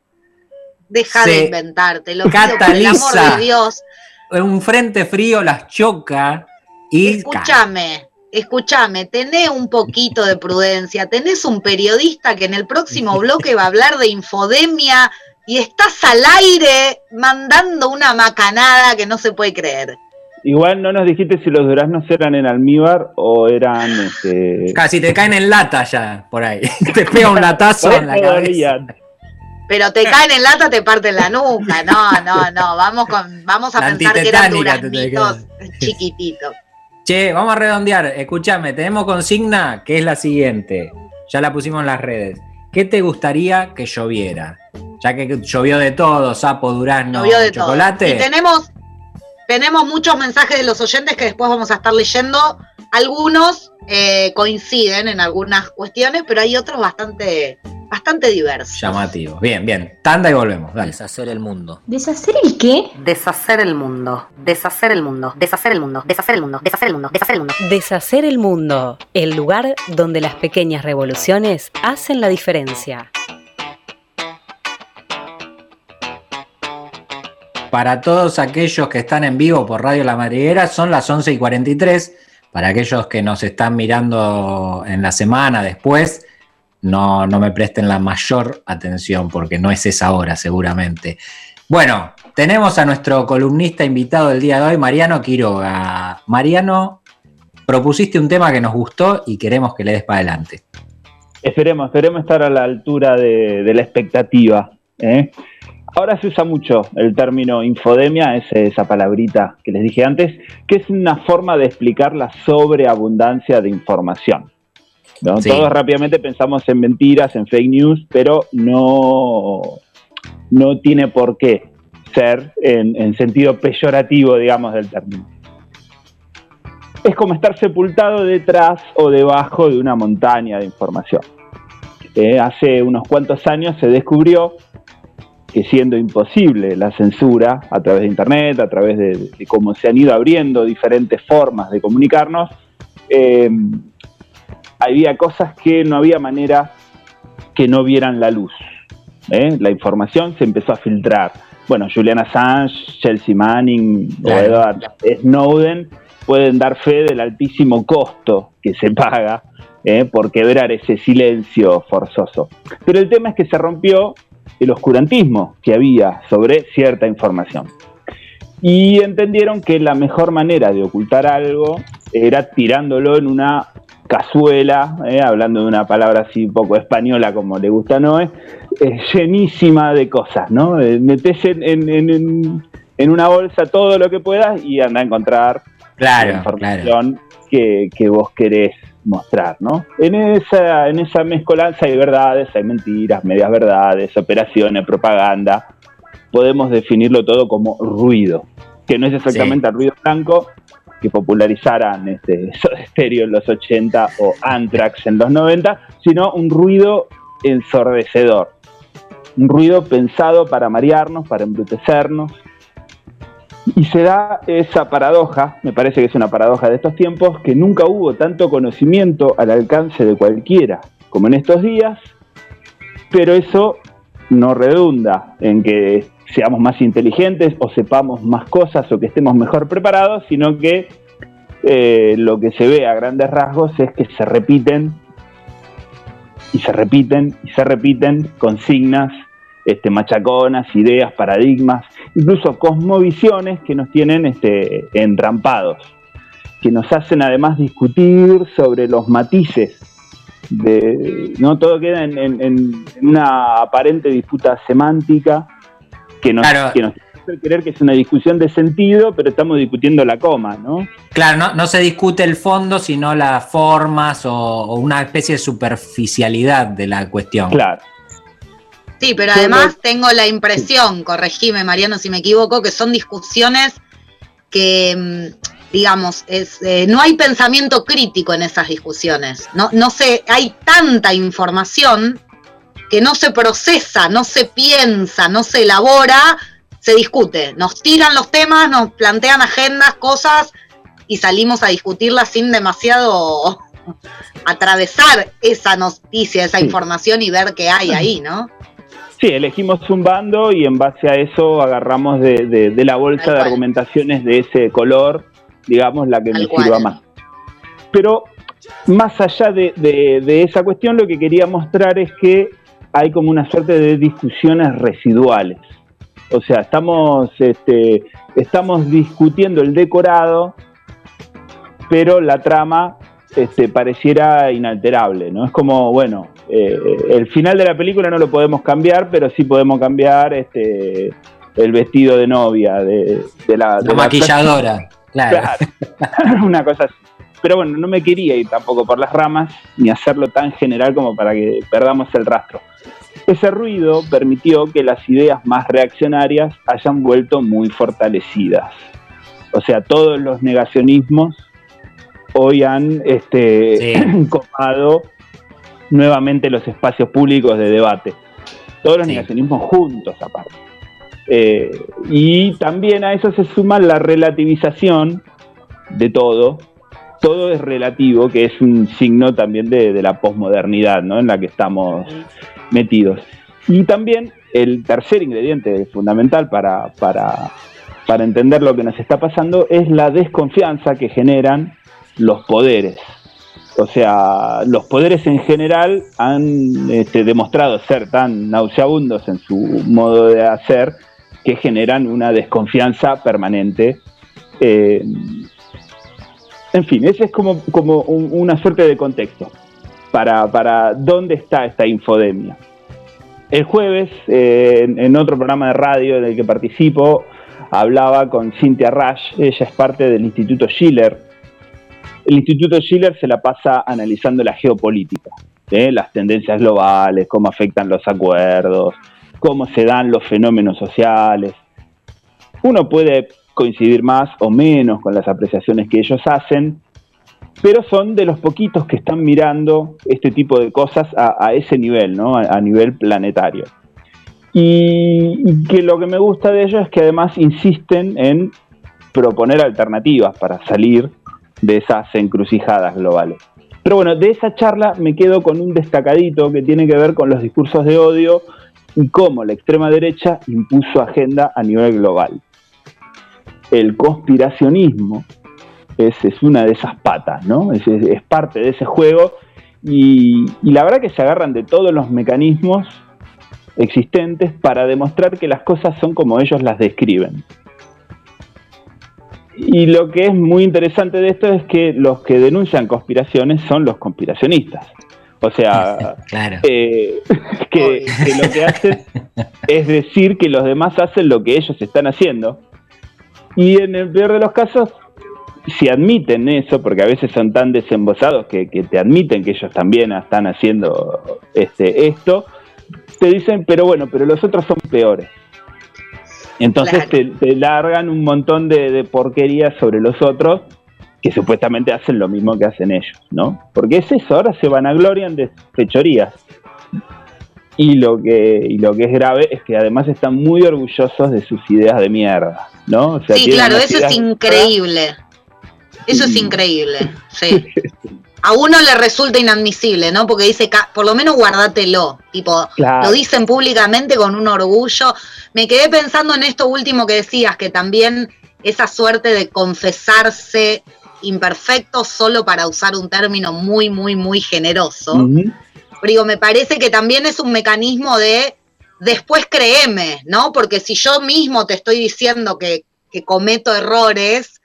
Deja de inventarte, lo pido por el amor cataliza. de Dios. Un frente frío las choca y Escúchame, escúchame, tenés un poquito de prudencia, tenés un periodista que en el próximo bloque va a hablar de infodemia y estás al aire mandando una macanada que no se puede creer. Igual no nos dijiste si los duraznos eran en almíbar o eran... Este, casi te caen en lata ya por ahí. te pega un latazo en la cabeza. Pero te caen en lata, te parten la nuca. No, no, no. Vamos con, vamos a La pensar que eran duraznitos chiquititos. Che, vamos a redondear. Escúchame, tenemos consigna que es la siguiente. Ya la pusimos en las redes. ¿Qué te gustaría que lloviera? Ya que llovió de todo, sapo, durazno, Llovió de todo. chocolate. Y tenemos, tenemos muchos mensajes de los oyentes que después vamos a estar leyendo. Algunos eh, coinciden en algunas cuestiones, pero hay otros bastante, bastante diversos. Llamativo. Bien, bien. Tanda y volvemos. Dale. Deshacer el mundo. ¿Deshacer el qué? Deshacer el mundo. Deshacer el mundo. Deshacer el mundo. Deshacer el mundo. Deshacer el mundo. Deshacer el mundo. Deshacer el mundo, el lugar donde las pequeñas revoluciones hacen la diferencia. Para todos aquellos que están en vivo por Radio La Madriguera, son las 11 y 43. Para aquellos que nos están mirando en la semana después, no, no me presten la mayor atención porque no es esa hora seguramente. Bueno, tenemos a nuestro columnista invitado del día de hoy, Mariano Quiroga. Mariano, propusiste un tema que nos gustó y queremos que le des para adelante. Esperemos, esperemos estar a la altura de, la expectativa. ¿eh? Ahora se usa mucho el término infodemia, es esa palabrita que les dije antes, que es una forma de explicar la sobreabundancia de información. ¿no? Sí. Todos rápidamente pensamos en mentiras, en fake news, pero no, no tiene por qué ser en, en sentido peyorativo, digamos, del término. Es como estar sepultado detrás o debajo de una montaña de información. Eh, hace unos cuantos años se descubrió que siendo imposible la censura a través de Internet, a través de, de cómo se han ido abriendo diferentes formas de comunicarnos, eh, había cosas que no había manera que no vieran la luz. ¿eh? La información se empezó a filtrar. Bueno, Julian Assange, Chelsea Manning o. Edward Snowden pueden dar fe del altísimo costo que se paga ¿eh? por quebrar ese silencio forzoso. Pero el tema es que se rompió el oscurantismo que había sobre cierta información. Y entendieron que la mejor manera de ocultar algo era tirándolo en una cazuela, ¿eh? hablando de una palabra así un poco española como le gusta a Noé, eh, llenísima de cosas, ¿no? Eh, metés en, en- en- en- una bolsa todo lo que puedas y anda a encontrar Claro, la información que, que vos querés mostrar, ¿no? En esa, en esa mezcolanza hay verdades, hay mentiras, medias verdades, operaciones, propaganda. Podemos definirlo todo como ruido, que no es exactamente el ruido blanco que popularizaran este, Soda Stereo en los 80 o Anthrax en los 90, sino un ruido ensordecedor. Un ruido pensado para marearnos, para embrutecernos, y se da esa paradoja, me parece que es una paradoja de estos tiempos, que nunca hubo tanto conocimiento al alcance de cualquiera como en estos días, pero eso no redunda en que seamos más inteligentes o sepamos más cosas o que estemos mejor preparados, sino que eh, lo que se ve a grandes rasgos es que se repiten y se repiten y se repiten consignas, este, machaconas, ideas, paradigmas, incluso cosmovisiones que nos tienen este, entrampados, que nos hacen además discutir sobre los matices. De, no todo queda en, en- en una aparente disputa semántica que nos, Claro. que nos creer que es una discusión de sentido, pero estamos discutiendo la coma, ¿no? Claro, no, no se discute el fondo, sino las formas o, o una especie de superficialidad de la cuestión. Claro. Sí, pero además tengo la impresión, corregime Mariano si me equivoco, que son discusiones que, mm, digamos, es, eh, no hay pensamiento crítico en esas discusiones. No, no se, hay tanta información que no se procesa, no se piensa, no se elabora, se discute. Nos tiran los temas, nos plantean agendas, cosas y salimos a discutirlas sin demasiado atravesar esa noticia, esa información y ver qué hay ahí, ¿no? Sí, elegimos un bando y en base a eso agarramos de, de- de la bolsa Tal de cual. argumentaciones de ese color, digamos, la que Tal me cual. sirva más. Pero más allá de, de- de esa cuestión, lo que quería mostrar es que hay como una suerte de discusiones residuales. O sea, estamos, este, estamos discutiendo el decorado, pero la trama este, pareciera inalterable, ¿no? Es como, bueno, eh, el final de la película no lo podemos cambiar, pero sí podemos cambiar este, el vestido de novia de, de la, de La maquilladora, claro. Claro, una cosa así. Pero bueno, no me quería ir tampoco por las ramas ni hacerlo tan general como para que perdamos el rastro. Ese ruido permitió que las ideas más reaccionarias hayan vuelto muy fortalecidas. O sea, todos los negacionismos hoy han este, copado nuevamente los espacios públicos de debate. Todos los negacionismos juntos, aparte. Eh, y también a eso se suma la relativización de todo. Todo es relativo, que es un signo también de, de la posmodernidad ¿no? en la que estamos metidos. Y también el tercer ingrediente fundamental para, para, para entender lo que nos está pasando es la desconfianza que generan los poderes. O sea, los poderes en general han este, demostrado ser tan nauseabundos en su modo de hacer que generan una desconfianza permanente. Eh, en fin, ese es como, como un- una suerte de contexto para, para dónde está esta infodemia. El jueves, eh, en, otro programa de radio en el que participo, hablaba con Cynthia Rush, ella es parte del Instituto Schiller. El Instituto Schiller se la pasa analizando la geopolítica, ¿eh? las tendencias globales, cómo afectan los acuerdos, cómo se dan los fenómenos sociales. Uno puede coincidir más o menos con las apreciaciones que ellos hacen, pero son de los poquitos que están mirando este tipo de cosas a, ese nivel, ¿no? a, a nivel planetario. Y, y que lo que me gusta de ellos es que además insisten en proponer alternativas para salir de esas encrucijadas globales. Pero bueno, de esa charla me quedo con un destacadito que tiene que ver con los discursos de odio y cómo la extrema derecha impuso agenda a nivel global. El conspiracionismo es, es una de esas patas, ¿no? Es, es- parte de ese juego y la verdad que se agarran de todos los mecanismos existentes para demostrar que las cosas son como ellos las describen. Y lo que es muy interesante de esto es que los que denuncian conspiraciones son los conspiracionistas. O sea, eh, que, que lo que hacen es decir que los demás hacen lo que ellos están haciendo. Y en el peor de los casos, si admiten eso, porque a veces son tan desembosados que, que te admiten que ellos también están haciendo este, esto, te dicen, pero bueno, pero los otros son peores. Entonces te, te largan un montón de, de porquerías sobre los otros que supuestamente hacen lo mismo que hacen ellos, ¿no? Porque es eso, ahora se vanaglorian de fechorías. Y lo que, y lo que es grave es que además están muy orgullosos de sus ideas de mierda, ¿no? O sea, Sí, claro, eso es increíble. Eso es increíble, sí. A uno le resulta inadmisible, ¿no? Porque dice, "Ca- por lo menos guárdatelo. Tipo, Claro. lo dicen públicamente con un orgullo. Me quedé pensando en esto último que decías, que también esa suerte de confesarse imperfecto solo para usar un término muy, muy, muy generoso. Pero digo, me parece que también es un mecanismo de después créeme, ¿no? Porque si yo mismo te estoy diciendo que, que cometo errores,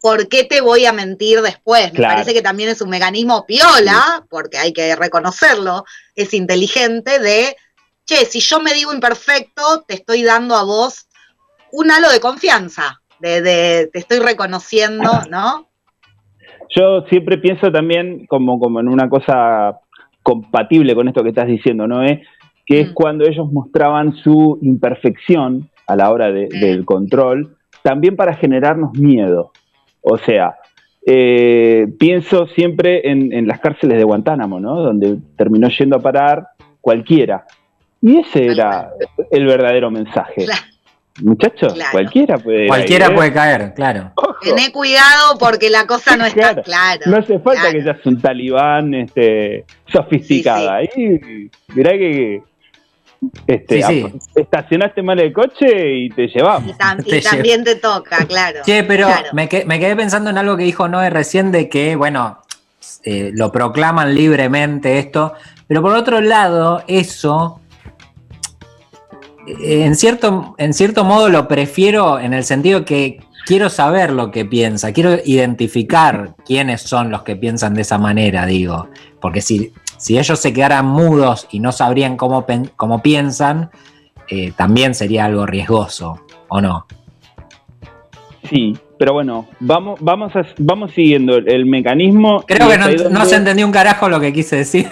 ¿por qué te voy a mentir después? Me parece que también es un mecanismo piola, porque hay que reconocerlo, es inteligente de, che, si yo me digo imperfecto, te estoy dando a vos un halo de confianza, de, de te estoy reconociendo, ¿no? Yo siempre pienso también como, como en una cosa compatible con esto que estás diciendo, ¿no? ¿Eh? Que es mm. cuando ellos mostraban su imperfección a la hora del control, también para generarnos miedo. O sea, eh, pienso siempre en, las cárceles de Guantánamo, ¿no? Donde terminó yendo a parar cualquiera. Y ese era el verdadero mensaje. Muchachos, cualquiera puede Cualquiera ¿eh? puede caer, claro. Tené cuidado porque la cosa no está clara. No hace falta que seas un talibán este, sofisticada. Ahí, mirá que este, estacionaste mal el coche y te llevamos. Y, también te toca, claro. Sí, pero Me, quedé pensando en algo que dijo Noé recién de que, bueno, eh, lo proclaman libremente esto, pero por otro lado, eso en cierto, en cierto modo lo prefiero en el sentido que quiero saber lo que piensa, quiero identificar quiénes son los que piensan de esa manera, digo. Porque si, si ellos se quedaran mudos y no sabrían cómo, cómo piensan, eh, también sería algo riesgoso, ¿o no? Sí, pero bueno, vamos, vamos, vamos siguiendo el, mecanismo. Creo que no, se entendió un carajo lo que quise decir.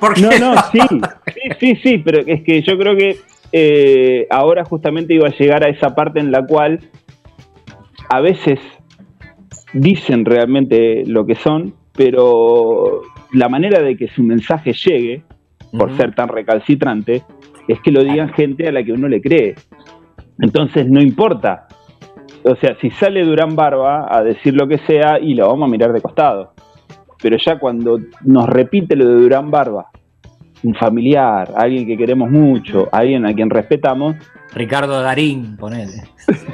no, no, sí, sí, sí, sí, pero es que yo creo que eh, ahora justamente iba a llegar a esa parte en la cual a veces dicen realmente lo que son, pero la manera de que su mensaje llegue, por ser tan recalcitrante, es que lo digan gente a la que uno le cree. Entonces no importa. O sea, si sale Durán Barba a decir lo que sea y lo vamos a mirar de costado. Pero ya cuando nos repite lo de Durán Barba un familiar, alguien que queremos mucho, alguien a quien respetamos. Ricardo Darín, ponele.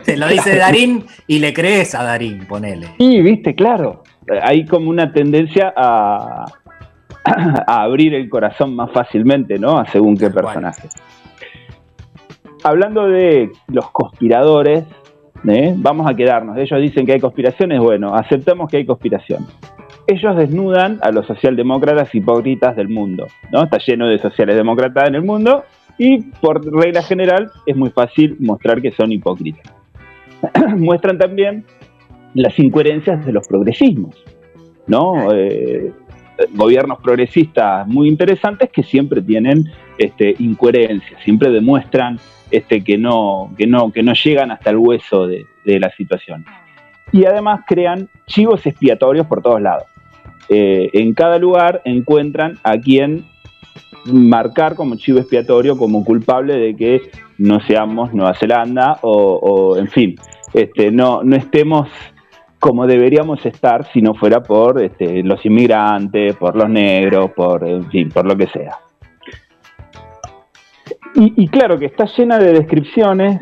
Te lo dice Darín y le crees a Darín, ponele. Sí, viste, claro. Hay como una tendencia a, a abrir el corazón más fácilmente, ¿no? A según qué personaje. Hablando de los conspiradores, ¿eh? vamos a quedarnos. Ellos dicen que hay conspiraciones, bueno, aceptamos que hay conspiraciones ellos desnudan a los socialdemócratas hipócritas del mundo, ¿no? Está lleno de sociales demócratas en el mundo y por regla general es muy fácil mostrar que son hipócritas. Muestran también las incoherencias de los progresismos, ¿no? Eh, gobiernos progresistas muy interesantes que siempre tienen este, incoherencias, siempre demuestran este, que, no, que, no, que no llegan hasta el hueso de, la situación. Y además crean chivos expiatorios por todos lados. Eh, en cada lugar encuentran a quien marcar como chivo expiatorio, como culpable de que no seamos Nueva Zelanda o, en fin, este, no, no estemos como deberíamos estar si no fuera por este, los inmigrantes, por los negros, por, en fin, por lo que sea. Y, claro que está llena de descripciones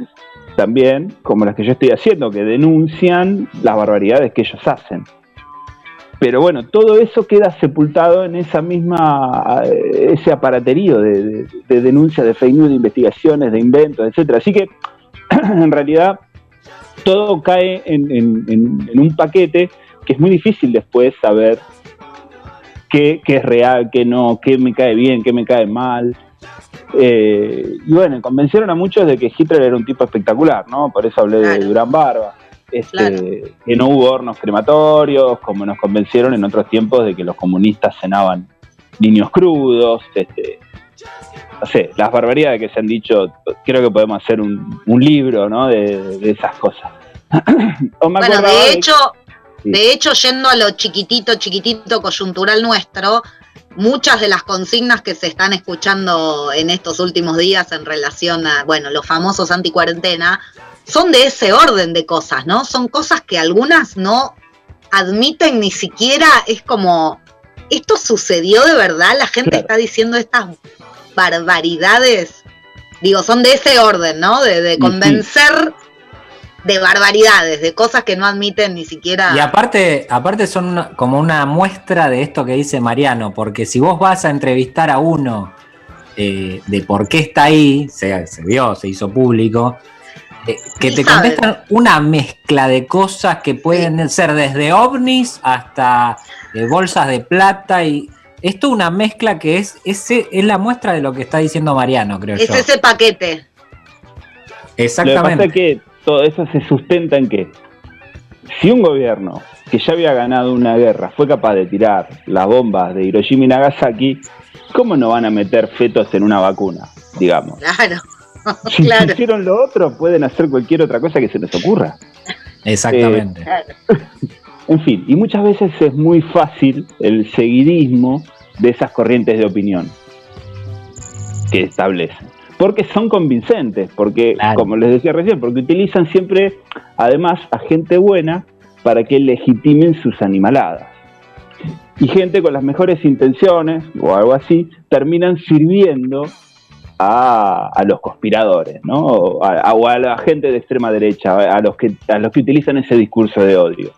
también, como las que yo estoy haciendo, que denuncian las barbaridades que ellos hacen. Pero bueno, todo eso queda sepultado en esa misma, eh, ese aparaterío de, denuncia de fake news, de investigaciones, de inventos, etcétera. Así que, en realidad, todo cae en, un paquete que es muy difícil después saber qué, es real, qué no, qué me cae bien, qué me cae mal. Eh, y bueno, convencieron a muchos de que Hitler era un tipo espectacular, ¿no? Por eso hablé de Durán Barba este, que no hubo hornos crematorios, como nos convencieron en otros tiempos de que los comunistas cenaban niños crudos, este, no sé, las barbaridades que se han dicho, creo que podemos hacer un, libro ¿no? de, esas cosas. bueno, de hecho, de hecho, yendo a lo chiquitito, chiquitito coyuntural nuestro, muchas de las consignas que se están escuchando en estos últimos días en relación a, bueno, los famosos anticuarentena, son de ese orden de cosas, ¿no? Son cosas que algunas no admiten ni siquiera, es como, ¿esto sucedió de verdad? La gente está diciendo estas barbaridades. Digo, son de ese orden, ¿no? De, convencer de barbaridades, de cosas que no admiten ni siquiera. Y aparte, aparte son una- como una muestra de esto que dice Mariano, porque si vos vas a entrevistar a uno eh, de por qué está ahí, se, se vio, se hizo público, eh, que te contestan una mezcla de cosas que pueden ser desde ovnis hasta eh, bolsas de plata y esto una mezcla que es, ese es la muestra de lo que está diciendo Mariano, creo es yo. ese paquete. Lo que Exactamente. pasa es que todo eso se sustenta en que si un gobierno que ya había ganado una guerra fue capaz de tirar las bombas de Hiroshima y Nagasaki, ¿cómo no van a meter fetos en una vacuna? Digamos. Claro. Si claro. hicieron lo otro, pueden hacer cualquier otra cosa que se les ocurra. Exactamente. En fin, y muchas veces es muy fácil el seguidismo de esas corrientes de opinión que establecen. Porque son convincentes, porque, como les decía recién, porque utilizan siempre, además, a gente buena para que legitimen sus animaladas. Y gente con las mejores intenciones, o algo así, terminan sirviendo a, a los conspiradores, ¿no? O a, o a la gente de extrema derecha, a los que, a los que utilizan ese discurso de odio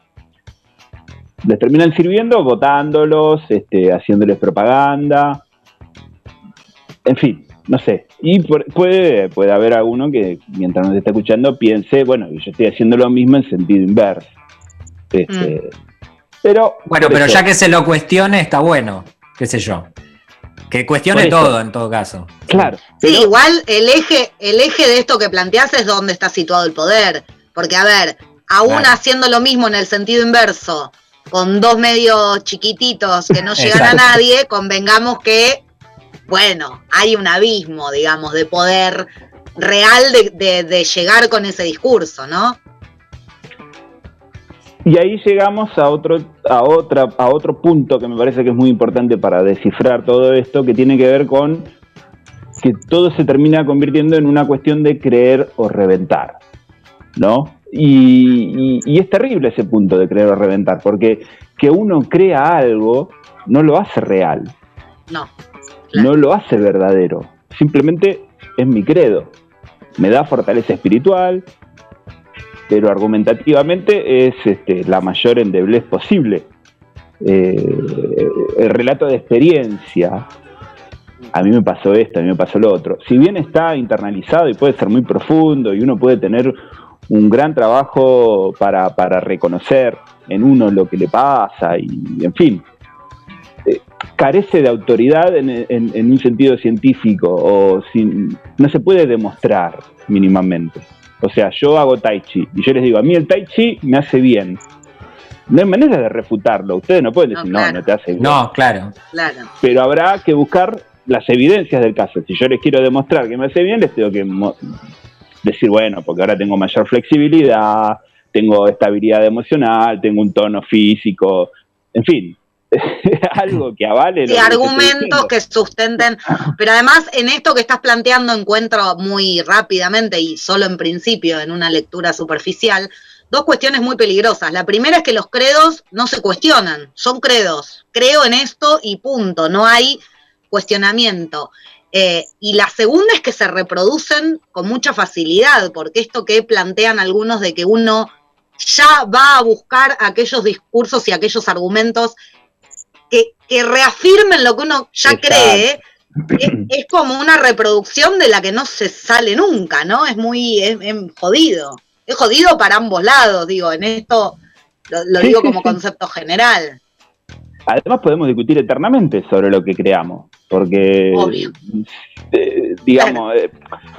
les terminan sirviendo votándolos, este, haciéndoles propaganda, en fin, no sé. Y por- puede, puede haber alguno que mientras nos está escuchando piense, bueno, yo estoy haciendo lo mismo en sentido inverso. Este, Pero Bueno, pero eso- ya que se lo cuestione, está bueno, qué sé yo. Que cuestione todo en todo caso. Claro. Sí, igual el eje, el eje de esto que planteas es dónde está situado el poder. Porque, a ver, aún Claro. haciendo lo mismo en el sentido inverso, con dos medios chiquititos que no llegan Exacto. a nadie, convengamos que, bueno, hay un abismo, digamos, de poder real de, de- de llegar con ese discurso, ¿no? Y ahí llegamos a otro, a, otra, a otro punto que me parece que es muy importante para descifrar todo esto, que tiene que ver con que todo se termina convirtiendo en una cuestión de creer o reventar, ¿no? Y, y- y es terrible ese punto de creer o reventar, porque que uno crea algo no lo hace real, No. no lo hace verdadero, simplemente es mi credo, me da fortaleza espiritual, pero argumentativamente es este, la mayor endeblez posible. Eh, el relato de experiencia, a mí me pasó esto, a mí me pasó lo otro, si bien está internalizado y puede ser muy profundo y uno puede tener un gran trabajo para, para reconocer en uno lo que le pasa y en fin, eh, carece de autoridad en, en- en un sentido científico o sin, no se puede demostrar mínimamente. O sea, yo hago tai chi y yo les digo, a mí el tai chi me hace bien. No hay manera de refutarlo. Ustedes no pueden decir, no, no, te hace bien. No, claro. Claro. Pero habrá que buscar las evidencias del caso. Si yo les quiero demostrar que me hace bien, les tengo que decir, bueno, porque ahora tengo mayor flexibilidad, tengo estabilidad emocional, tengo un tono físico, en fin, algo que avale Sí, estoy argumentos que sustenten. Pero además, en esto que estás planteando, encuentro muy rápidamente y solo en principio, en una lectura superficial, dos cuestiones muy peligrosas. La primera es que los credos no se cuestionan, son credos. Creo en esto y punto, no hay cuestionamiento. Eh, y la segunda es que se reproducen con mucha facilidad, porque esto que plantean algunos de que uno ya va a buscar aquellos discursos y aquellos argumentos que, que reafirmen lo que uno ya Exacto. cree, es, es como una reproducción de la que no se sale nunca, ¿no? Es muy es, es jodido. Es jodido para ambos lados, digo, en esto lo, digo como concepto general. Además podemos discutir eternamente sobre lo que creamos, porque, Obvio. eh, digamos, eh,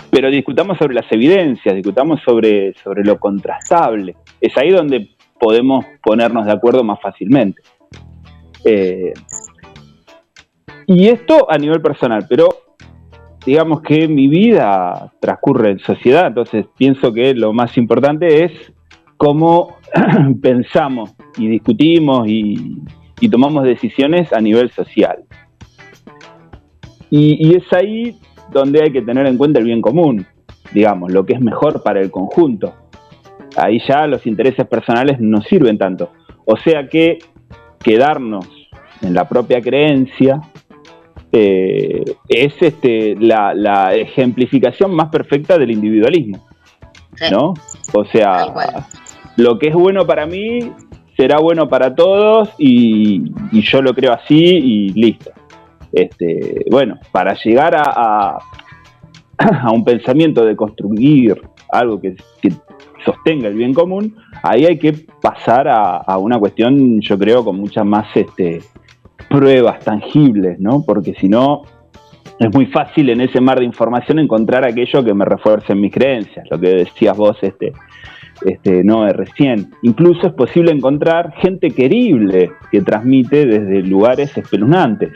pero discutamos sobre las evidencias, discutamos sobre, sobre lo contrastable. Es ahí donde podemos ponernos de acuerdo más fácilmente. Eh, y esto a nivel personal, pero digamos que mi vida transcurre en sociedad, entonces pienso que lo más importante es cómo pensamos y discutimos y, y tomamos decisiones a nivel social. Y, y es ahí donde hay que tener en cuenta el bien común, digamos, lo que es mejor para el conjunto. Ahí ya los intereses personales no sirven tanto. O sea que quedarnos en la propia creencia eh, es este, la, la ejemplificación más perfecta del individualismo. ¿no? O sea, lo que es bueno para mí será bueno para todos y, yo lo creo así y listo. Este, bueno, para llegar a, a, un pensamiento de construir algo que, que, sostenga el bien común, ahí hay que pasar a, a una cuestión, yo creo, con muchas más este, pruebas tangibles, ¿no? Porque si no, es muy fácil en ese mar de información encontrar aquello que me refuerce en mis creencias, lo que decías vos, este, este, no recién. Incluso es posible encontrar gente querible que transmite desde lugares espeluznantes,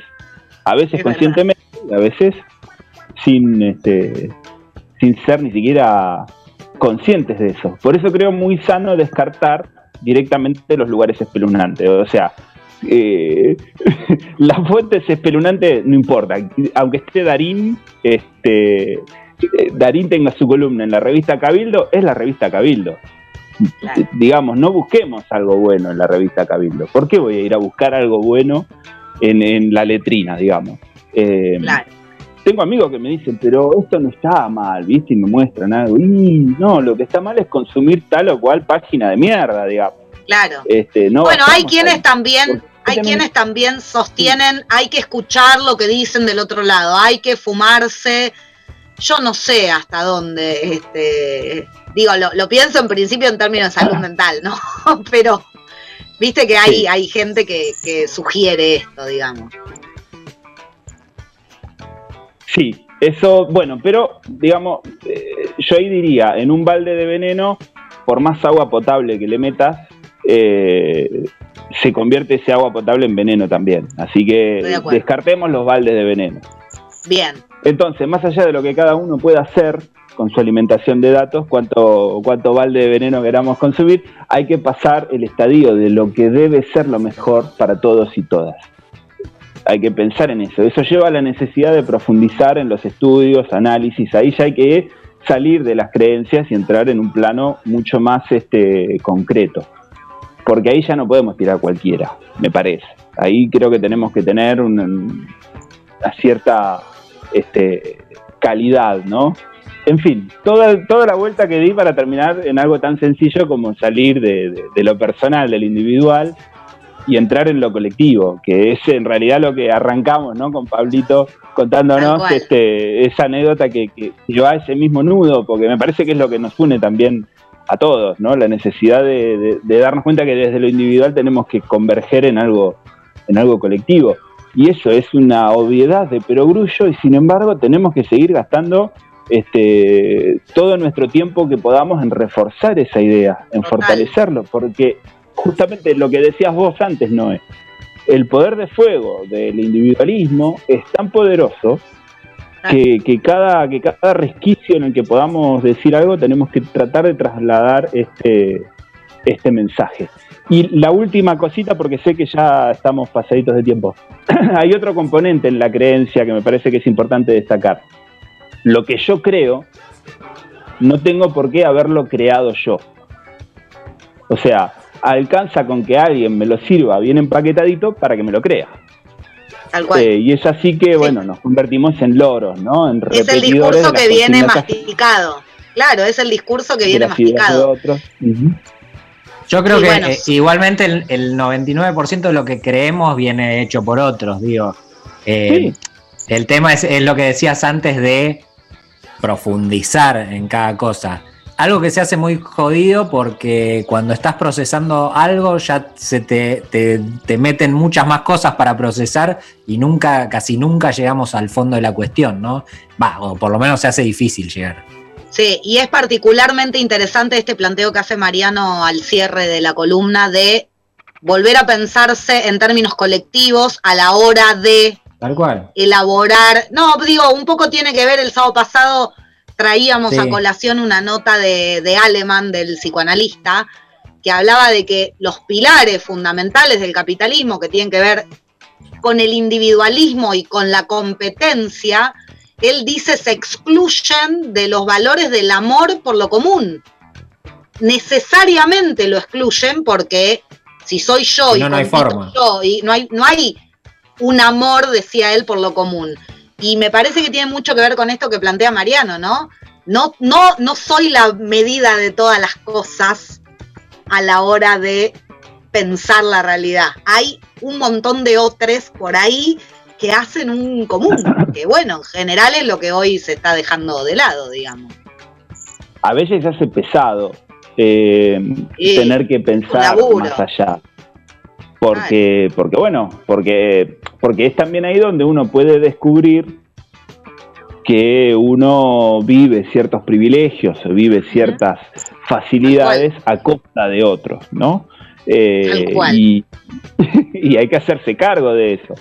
a veces es conscientemente, verdad. a veces sin, este, sin ser ni siquiera conscientes de eso. Por eso creo muy sano descartar directamente los lugares espeluznantes. O sea, eh, la fuente es espeluznante, no importa. Aunque esté Darín, este, Darín tenga su columna en la revista Cabildo, es la revista Cabildo. Claro. Digamos, no busquemos algo bueno en la revista Cabildo. ¿Por qué voy a ir a buscar algo bueno en, en la letrina, digamos? Eh, claro tengo amigos que me dicen, pero esto no está mal, ¿viste? Y me muestran algo. Y no, lo que está mal es consumir tal o cual página de mierda, digamos. Claro. Este, no bueno, hay quienes también, hay quienes también sostienen, hay que escuchar lo que dicen del otro lado, hay que fumarse. Yo no sé hasta dónde, este, digo, lo, lo pienso en principio en términos de salud mental, ¿no? Pero viste que hay, sí. hay gente que, que sugiere esto, digamos. Sí, eso, bueno, pero digamos, eh, yo ahí diría, en un balde de veneno, por más agua potable que le metas, eh, se convierte ese agua potable en veneno también. Así que de descartemos los baldes de veneno. Bien. Entonces, más allá de lo que cada uno pueda hacer con su alimentación de datos, cuánto, cuánto balde de veneno queramos consumir, hay que pasar el estadio de lo que debe ser lo mejor para todos y todas hay que pensar en eso. Eso lleva a la necesidad de profundizar en los estudios, análisis. Ahí ya hay que salir de las creencias y entrar en un plano mucho más este, concreto. Porque ahí ya no podemos tirar cualquiera, me parece. Ahí creo que tenemos que tener una, una cierta este, calidad, ¿no? En fin, toda, toda la vuelta que di para terminar en algo tan sencillo como salir de, de, de lo personal, del individual, y entrar en lo colectivo, que es en realidad lo que arrancamos, ¿no? Con Pablito contándonos este, esa anécdota que, que, lleva ese mismo nudo, porque me parece que es lo que nos une también a todos, ¿no? La necesidad de, de, de darnos cuenta que desde lo individual tenemos que converger en algo, en algo colectivo. Y eso es una obviedad de perogrullo y sin embargo tenemos que seguir gastando este, todo nuestro tiempo que podamos en reforzar esa idea, en Total. fortalecerlo, porque justamente lo que decías vos antes, Noé, el poder de fuego del individualismo es tan poderoso que, que, cada, que cada resquicio en el que podamos decir algo tenemos que tratar de trasladar este, este mensaje. Y la última cosita, porque sé que ya estamos pasaditos de tiempo, hay otro componente en la creencia que me parece que es importante destacar. Lo que yo creo, no tengo por qué haberlo creado yo. O sea, alcanza con que alguien me lo sirva bien empaquetadito para que me lo crea. Tal cual. Eh, y es así que, bueno, nos convertimos en loros, ¿no? En es el discurso que viene masticado. Claro, es el discurso que viene masticado. Uh -huh. Yo creo y que bueno, eh, igualmente el, el, 99% de lo que creemos viene hecho por otros, digo. Eh, sí. El tema es, es lo que decías antes de profundizar en cada cosa algo que se hace muy jodido porque cuando estás procesando algo ya se te, te, te, meten muchas más cosas para procesar y nunca, casi nunca llegamos al fondo de la cuestión, ¿no? Va, o por lo menos se hace difícil llegar. Sí, y es particularmente interesante este planteo que hace Mariano al cierre de la columna de volver a pensarse en términos colectivos a la hora de Tal cual. elaborar. No, digo, un poco tiene que ver el sábado pasado traíamos sí. a colación una nota de, de Aleman, del psicoanalista, que hablaba de que los pilares fundamentales del capitalismo, que tienen que ver con el individualismo y con la competencia, él dice se excluyen de los valores del amor por lo común. Necesariamente lo excluyen porque si soy yo no, y no hay forma. yo y no hay, no hay un amor, decía él, por lo común. Y me parece que tiene mucho que ver con esto que plantea Mariano, ¿no? no, no, no soy la medida de todas las cosas a la hora de pensar la realidad. Hay un montón de otros por ahí que hacen un común, que bueno, en general es lo que hoy se está dejando de lado, digamos. A veces se hace pesado eh, Sí, tener que pensar más allá. Porque, porque bueno, porque, porque es también ahí donde uno puede descubrir que uno vive ciertos privilegios, vive ciertas facilidades a costa de otros, ¿no? Eh, y, y hay que hacerse cargo de eso.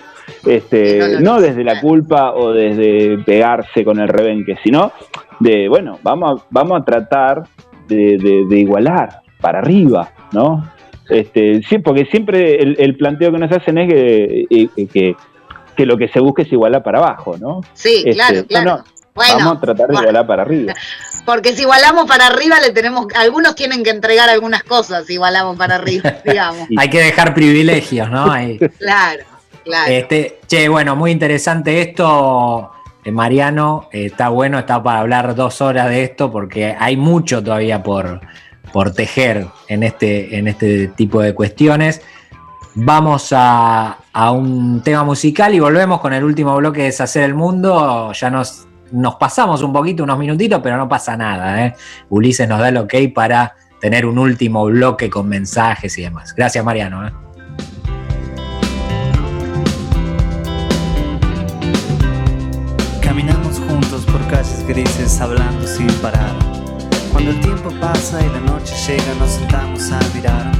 Este, no desde la culpa o desde pegarse con el rebenque, sino de, bueno, vamos a, vamos a tratar de, de- de igualar para arriba, ¿no? Este, sí, porque siempre el, el planteo que nos hacen es que, eh, que, que lo que se busca es igualar para abajo, ¿no? Sí, Este, claro, no, claro. no, Bueno, vamos a tratar de bueno. igualar para arriba. Porque si igualamos para arriba, le tenemos, algunos tienen que entregar algunas cosas si igualamos para arriba, digamos. Hay que dejar privilegios, ¿no? Ahí. Claro, claro. Este, che, bueno, muy interesante esto, eh, Mariano. eh, está bueno, está para hablar dos horas de esto porque hay mucho todavía por, por tejer en este, en este tipo de cuestiones. Vamos a, a un tema musical y volvemos con el último bloque de Deshacer el Mundo. Ya nos, nos pasamos un poquito, unos minutitos, pero no pasa nada. ¿eh? Ulises nos da el ok para tener un último bloque con mensajes y demás. Gracias, Mariano. ¿eh? Caminamos juntos por calles grises hablando sin parar. Cuando el tiempo pasa y la noche llega nos sentamos a mirar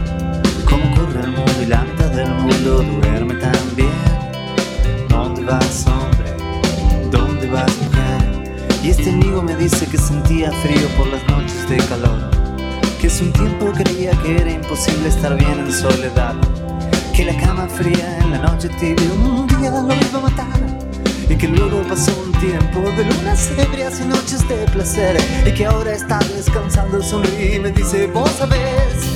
cómo corre el mundo y la mitad del mundo duerme también. ¿Dónde vas hombre? ¿Dónde vas? Y este amigo me dice que sentía frío por las noches de calor. Que hace un tiempo creía que era imposible estar bien en soledad. Que la cama fría en la noche tibia un día lo iba a matar. Y que luego pasó un tiempo de lunas ebrias y noches de placer Y que ahora está descansando, sonríe y me dice Vos sabés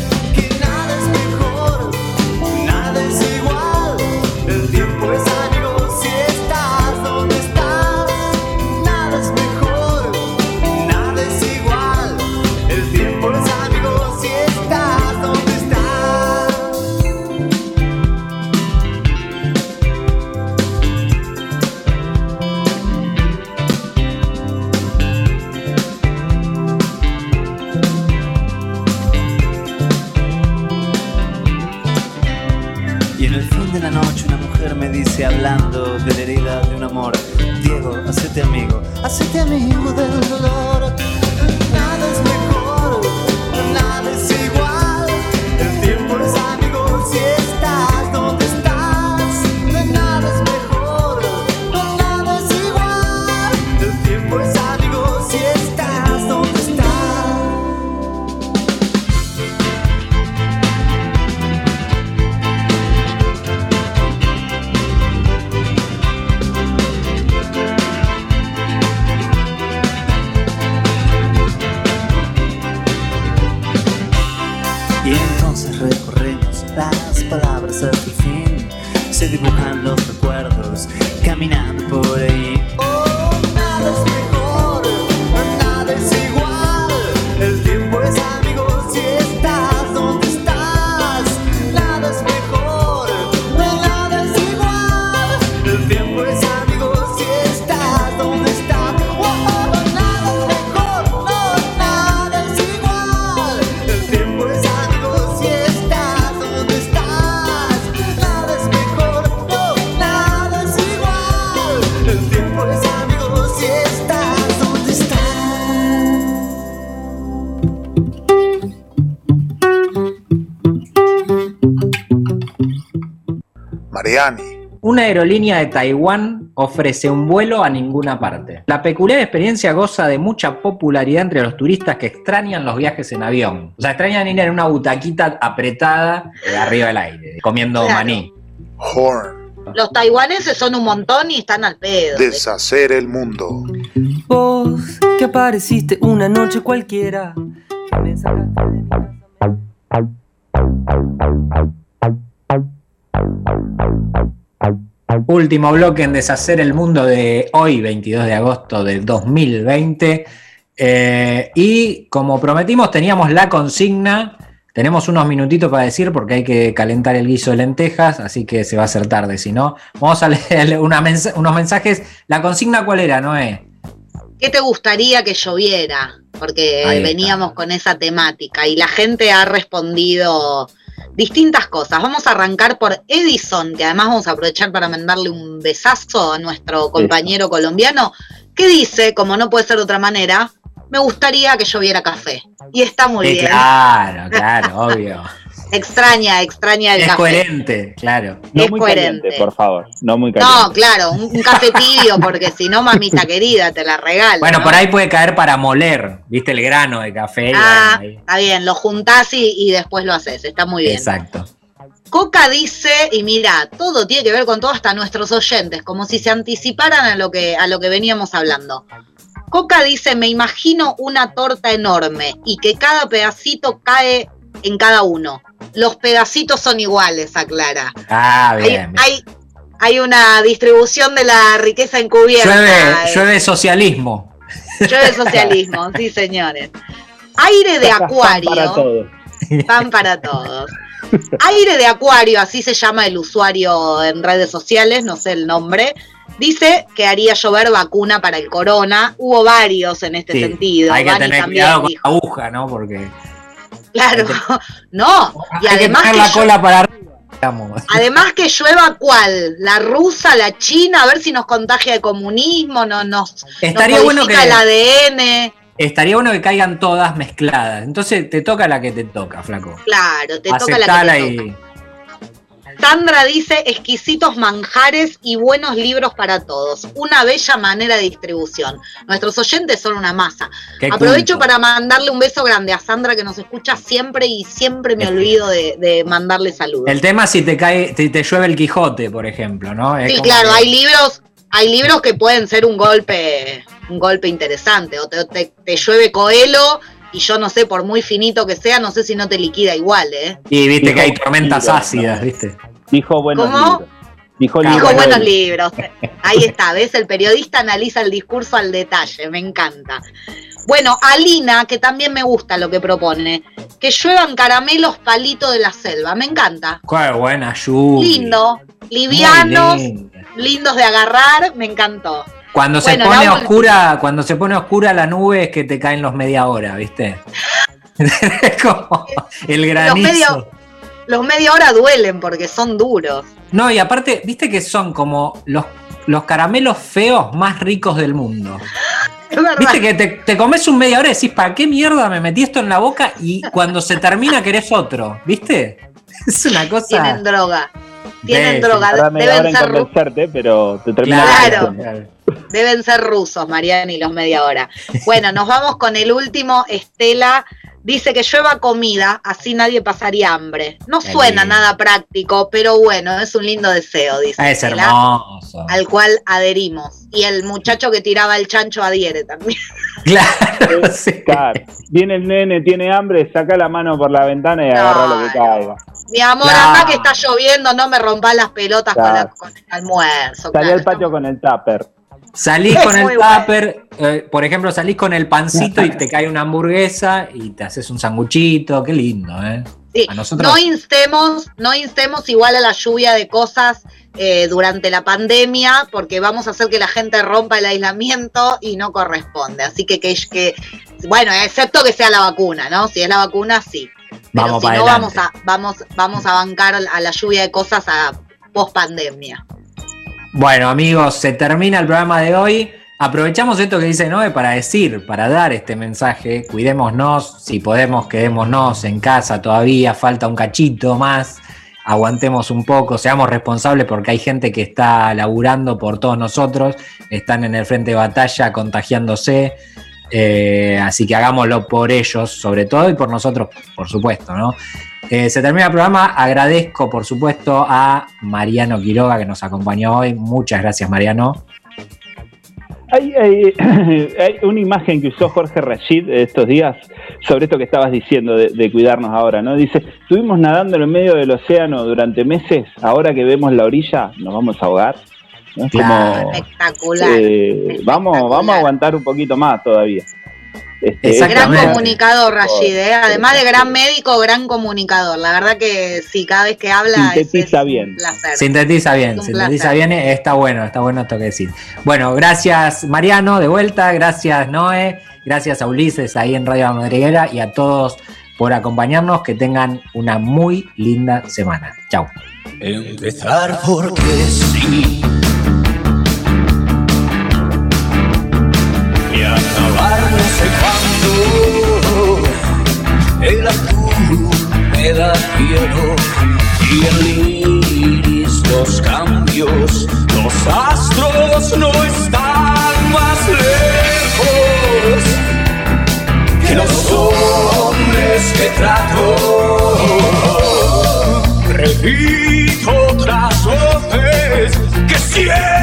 Mariani. Una aerolínea de Taiwán ofrece un vuelo a ninguna parte. La peculiar experiencia goza de mucha popularidad entre los turistas que extrañan los viajes en avión. O sea, extrañan ir en una butaquita apretada eh, arriba del aire, comiendo Claro. maní. Horn. Los taiwaneses son un montón y están al pedo. Deshacer el mundo. Vos que apareciste una noche cualquiera. que me sacaste de mi casa. Último bloque en Deshacer el Mundo de hoy, 22 de agosto de 2020. Eh, y como prometimos, teníamos la consigna. Tenemos unos minutitos para decir porque hay que calentar el guiso de lentejas, así que se va a hacer tarde. Si no, vamos a leer una unos mensajes. ¿La consigna cuál era, Noé? ¿Qué te gustaría que lloviera? Porque veníamos con esa temática y la gente ha respondido distintas cosas. Vamos a arrancar por Edison, que además vamos a aprovechar para mandarle un besazo a nuestro compañero colombiano, que dice, como no puede ser de otra manera, me gustaría que lloviera café. Y está muy Sí, bien. claro, claro, obvio. Extraña, extraña el Es café. coherente, claro. No Es muy coherente. caliente, por favor. No muy caliente. No, claro, un, un café tibio, porque si no, mamita querida, te la regalo. Bueno, ¿no? por ahí puede caer para moler, viste el grano de café. Ah, ahí- está bien, lo juntás y, y después lo haces, está muy bien. Exacto. Coca dice, y mira, todo tiene que ver con todo, hasta nuestros oyentes, como si se anticiparan a lo que, a lo que veníamos hablando. Coca dice, me imagino una torta enorme y que cada pedacito cae en cada uno. Los pedacitos son iguales, aclara. Ah, Hay, bien. hay, hay una distribución de la riqueza encubierta. Llueve, eh, llueve socialismo. llueve socialismo, sí señores. Aire de acuario. Para todos. Pan para todos. Aire de Acuario, así se llama el usuario en redes sociales, no sé el nombre. Dice que haría llover vacuna para el corona. Hubo varios en este Sí, sentido. Hay que tener cuidado con dijo. la aguja, ¿no? Porque Claro, no. Y hay además que, la cola para arriba, digamos. además que llueva cuál, la rusa, la china, a ver si nos contagia de comunismo, no, nos, nos Estaría bueno que- el ADN. Estaría bueno que caigan todas mezcladas. Entonces te toca la que te toca, flaco. Claro, te toca la que te toca. Sandra dice exquisitos manjares y buenos libros para todos. Una bella manera de distribución. Nuestros oyentes son una masa. Aprovecho para mandarle un beso grande a Sandra que nos escucha siempre y siempre me olvido de, de mandarle saludos. El tema es si te cae, te, te llueve el Quijote, por ejemplo, ¿no? Es Sí, claro, que- hay libros, hay libros que pueden ser un golpe, un golpe interesante. O te, te- te llueve Coelho y yo no sé, por muy finito que sea, no sé si no te liquida igual, ¿eh? Y viste que hay tormentas ácidas. ¿viste? Dijo buenos ¿Cómo? libros. Dijo, Dijo Dijo libros. buenos libros. Ahí está, ¿ves? El periodista analiza el discurso al detalle, me encanta. Bueno, Alina, que también me gusta lo que propone, que lluevan caramelos palito de la selva, me encanta. Qué buena lluvia. Lindo, livianos, lindos de agarrar, me encantó. Cuando Bueno, se pone oscura, cuando se pone oscura la nube es que te caen los media hora, ¿viste? Es como el granizo. Los media hora duelen porque son duros. No, y aparte, viste que son como los, los caramelos feos más ricos del mundo. Viste que te, te comes un media hora y decís, ¿para qué mierda me metí esto en la boca? Y cuando se termina querés otro, ¿viste? Es una cosa. Tienen droga. Tienen Sí, droga. Ahora me ahora Deben en ser, ru- convencerte, pero te termina Claro. deben ser rusos, Mariani, los media hora. Bueno, nos vamos con el último. Estela dice que llueva comida, así nadie pasaría hambre. No suena nada práctico, pero bueno, es un lindo deseo, dice. Es Estela, hermoso. Al cual adherimos. Y el muchacho que tiraba el chancho adhiere también. Claro, sí. Claro. Viene el nene, tiene hambre, saca la mano por la ventana y agarra lo que caiga. Mi amor, Claro. anda que está lloviendo, no me rompas las pelotas con, la- con el almuerzo. Salí claro. al patio con el tupper. Salís con el tupper, eh, por ejemplo, salís con el pancito y te cae una hamburguesa y te haces un sanguchito, qué lindo, ¿eh? Sí, A nosotros- no instemos, no instemos igual a la lluvia de cosas eh, durante la pandemia, porque vamos a hacer que la gente rompa el aislamiento y no corresponde. Así que, que, que bueno, excepto que sea la vacuna, ¿no? Si es la vacuna, sí. Vamos si para no, vamos a, vamos, vamos a bancar a la lluvia de cosas a post pandemia. Bueno, amigos, se termina el programa de hoy. Aprovechamos esto que dice Noé para decir, para dar este mensaje. Cuidémonos, si podemos, quedémonos en casa todavía, falta un cachito más. Aguantemos un poco, seamos responsables porque hay gente que está laburando por todos nosotros, están en el frente de batalla contagiándose. Eh, así que hagámoslo por ellos, sobre todo, y por nosotros, por supuesto, ¿no? Eh, se termina el programa. Agradezco, por supuesto, a Mariano Quiroga que nos acompañó hoy. Muchas gracias, Mariano. Hay, una imagen que usó Jorge Rashid estos días sobre esto que estabas diciendo de, de cuidarnos ahora, ¿no? Dice, estuvimos nadando en el medio del océano durante meses, ahora que vemos la orilla, nos vamos a ahogar. Es Claro. como, Espectacular. eh, vamos, vamos a aguantar un poquito más todavía. Este, Gran comunicador, Rashid, ¿eh? además de gran médico, gran comunicador. La verdad que sí, cada vez que habla es, es Sintetiza un bien. placer. Sintetiza bien, Un sintetiza placer. bien, eh, está bueno, está bueno esto que decir. Bueno, gracias Mariano, de vuelta, gracias Noé, gracias a Ulises ahí en Radio Madriguera y a todos por acompañarnos, que tengan una muy linda semana. Chau. Empezar porque sí. El azul me da quiero. Y el iris los cambios. Los astros no están más lejos que los hombres que trato. Repito otras voces que siento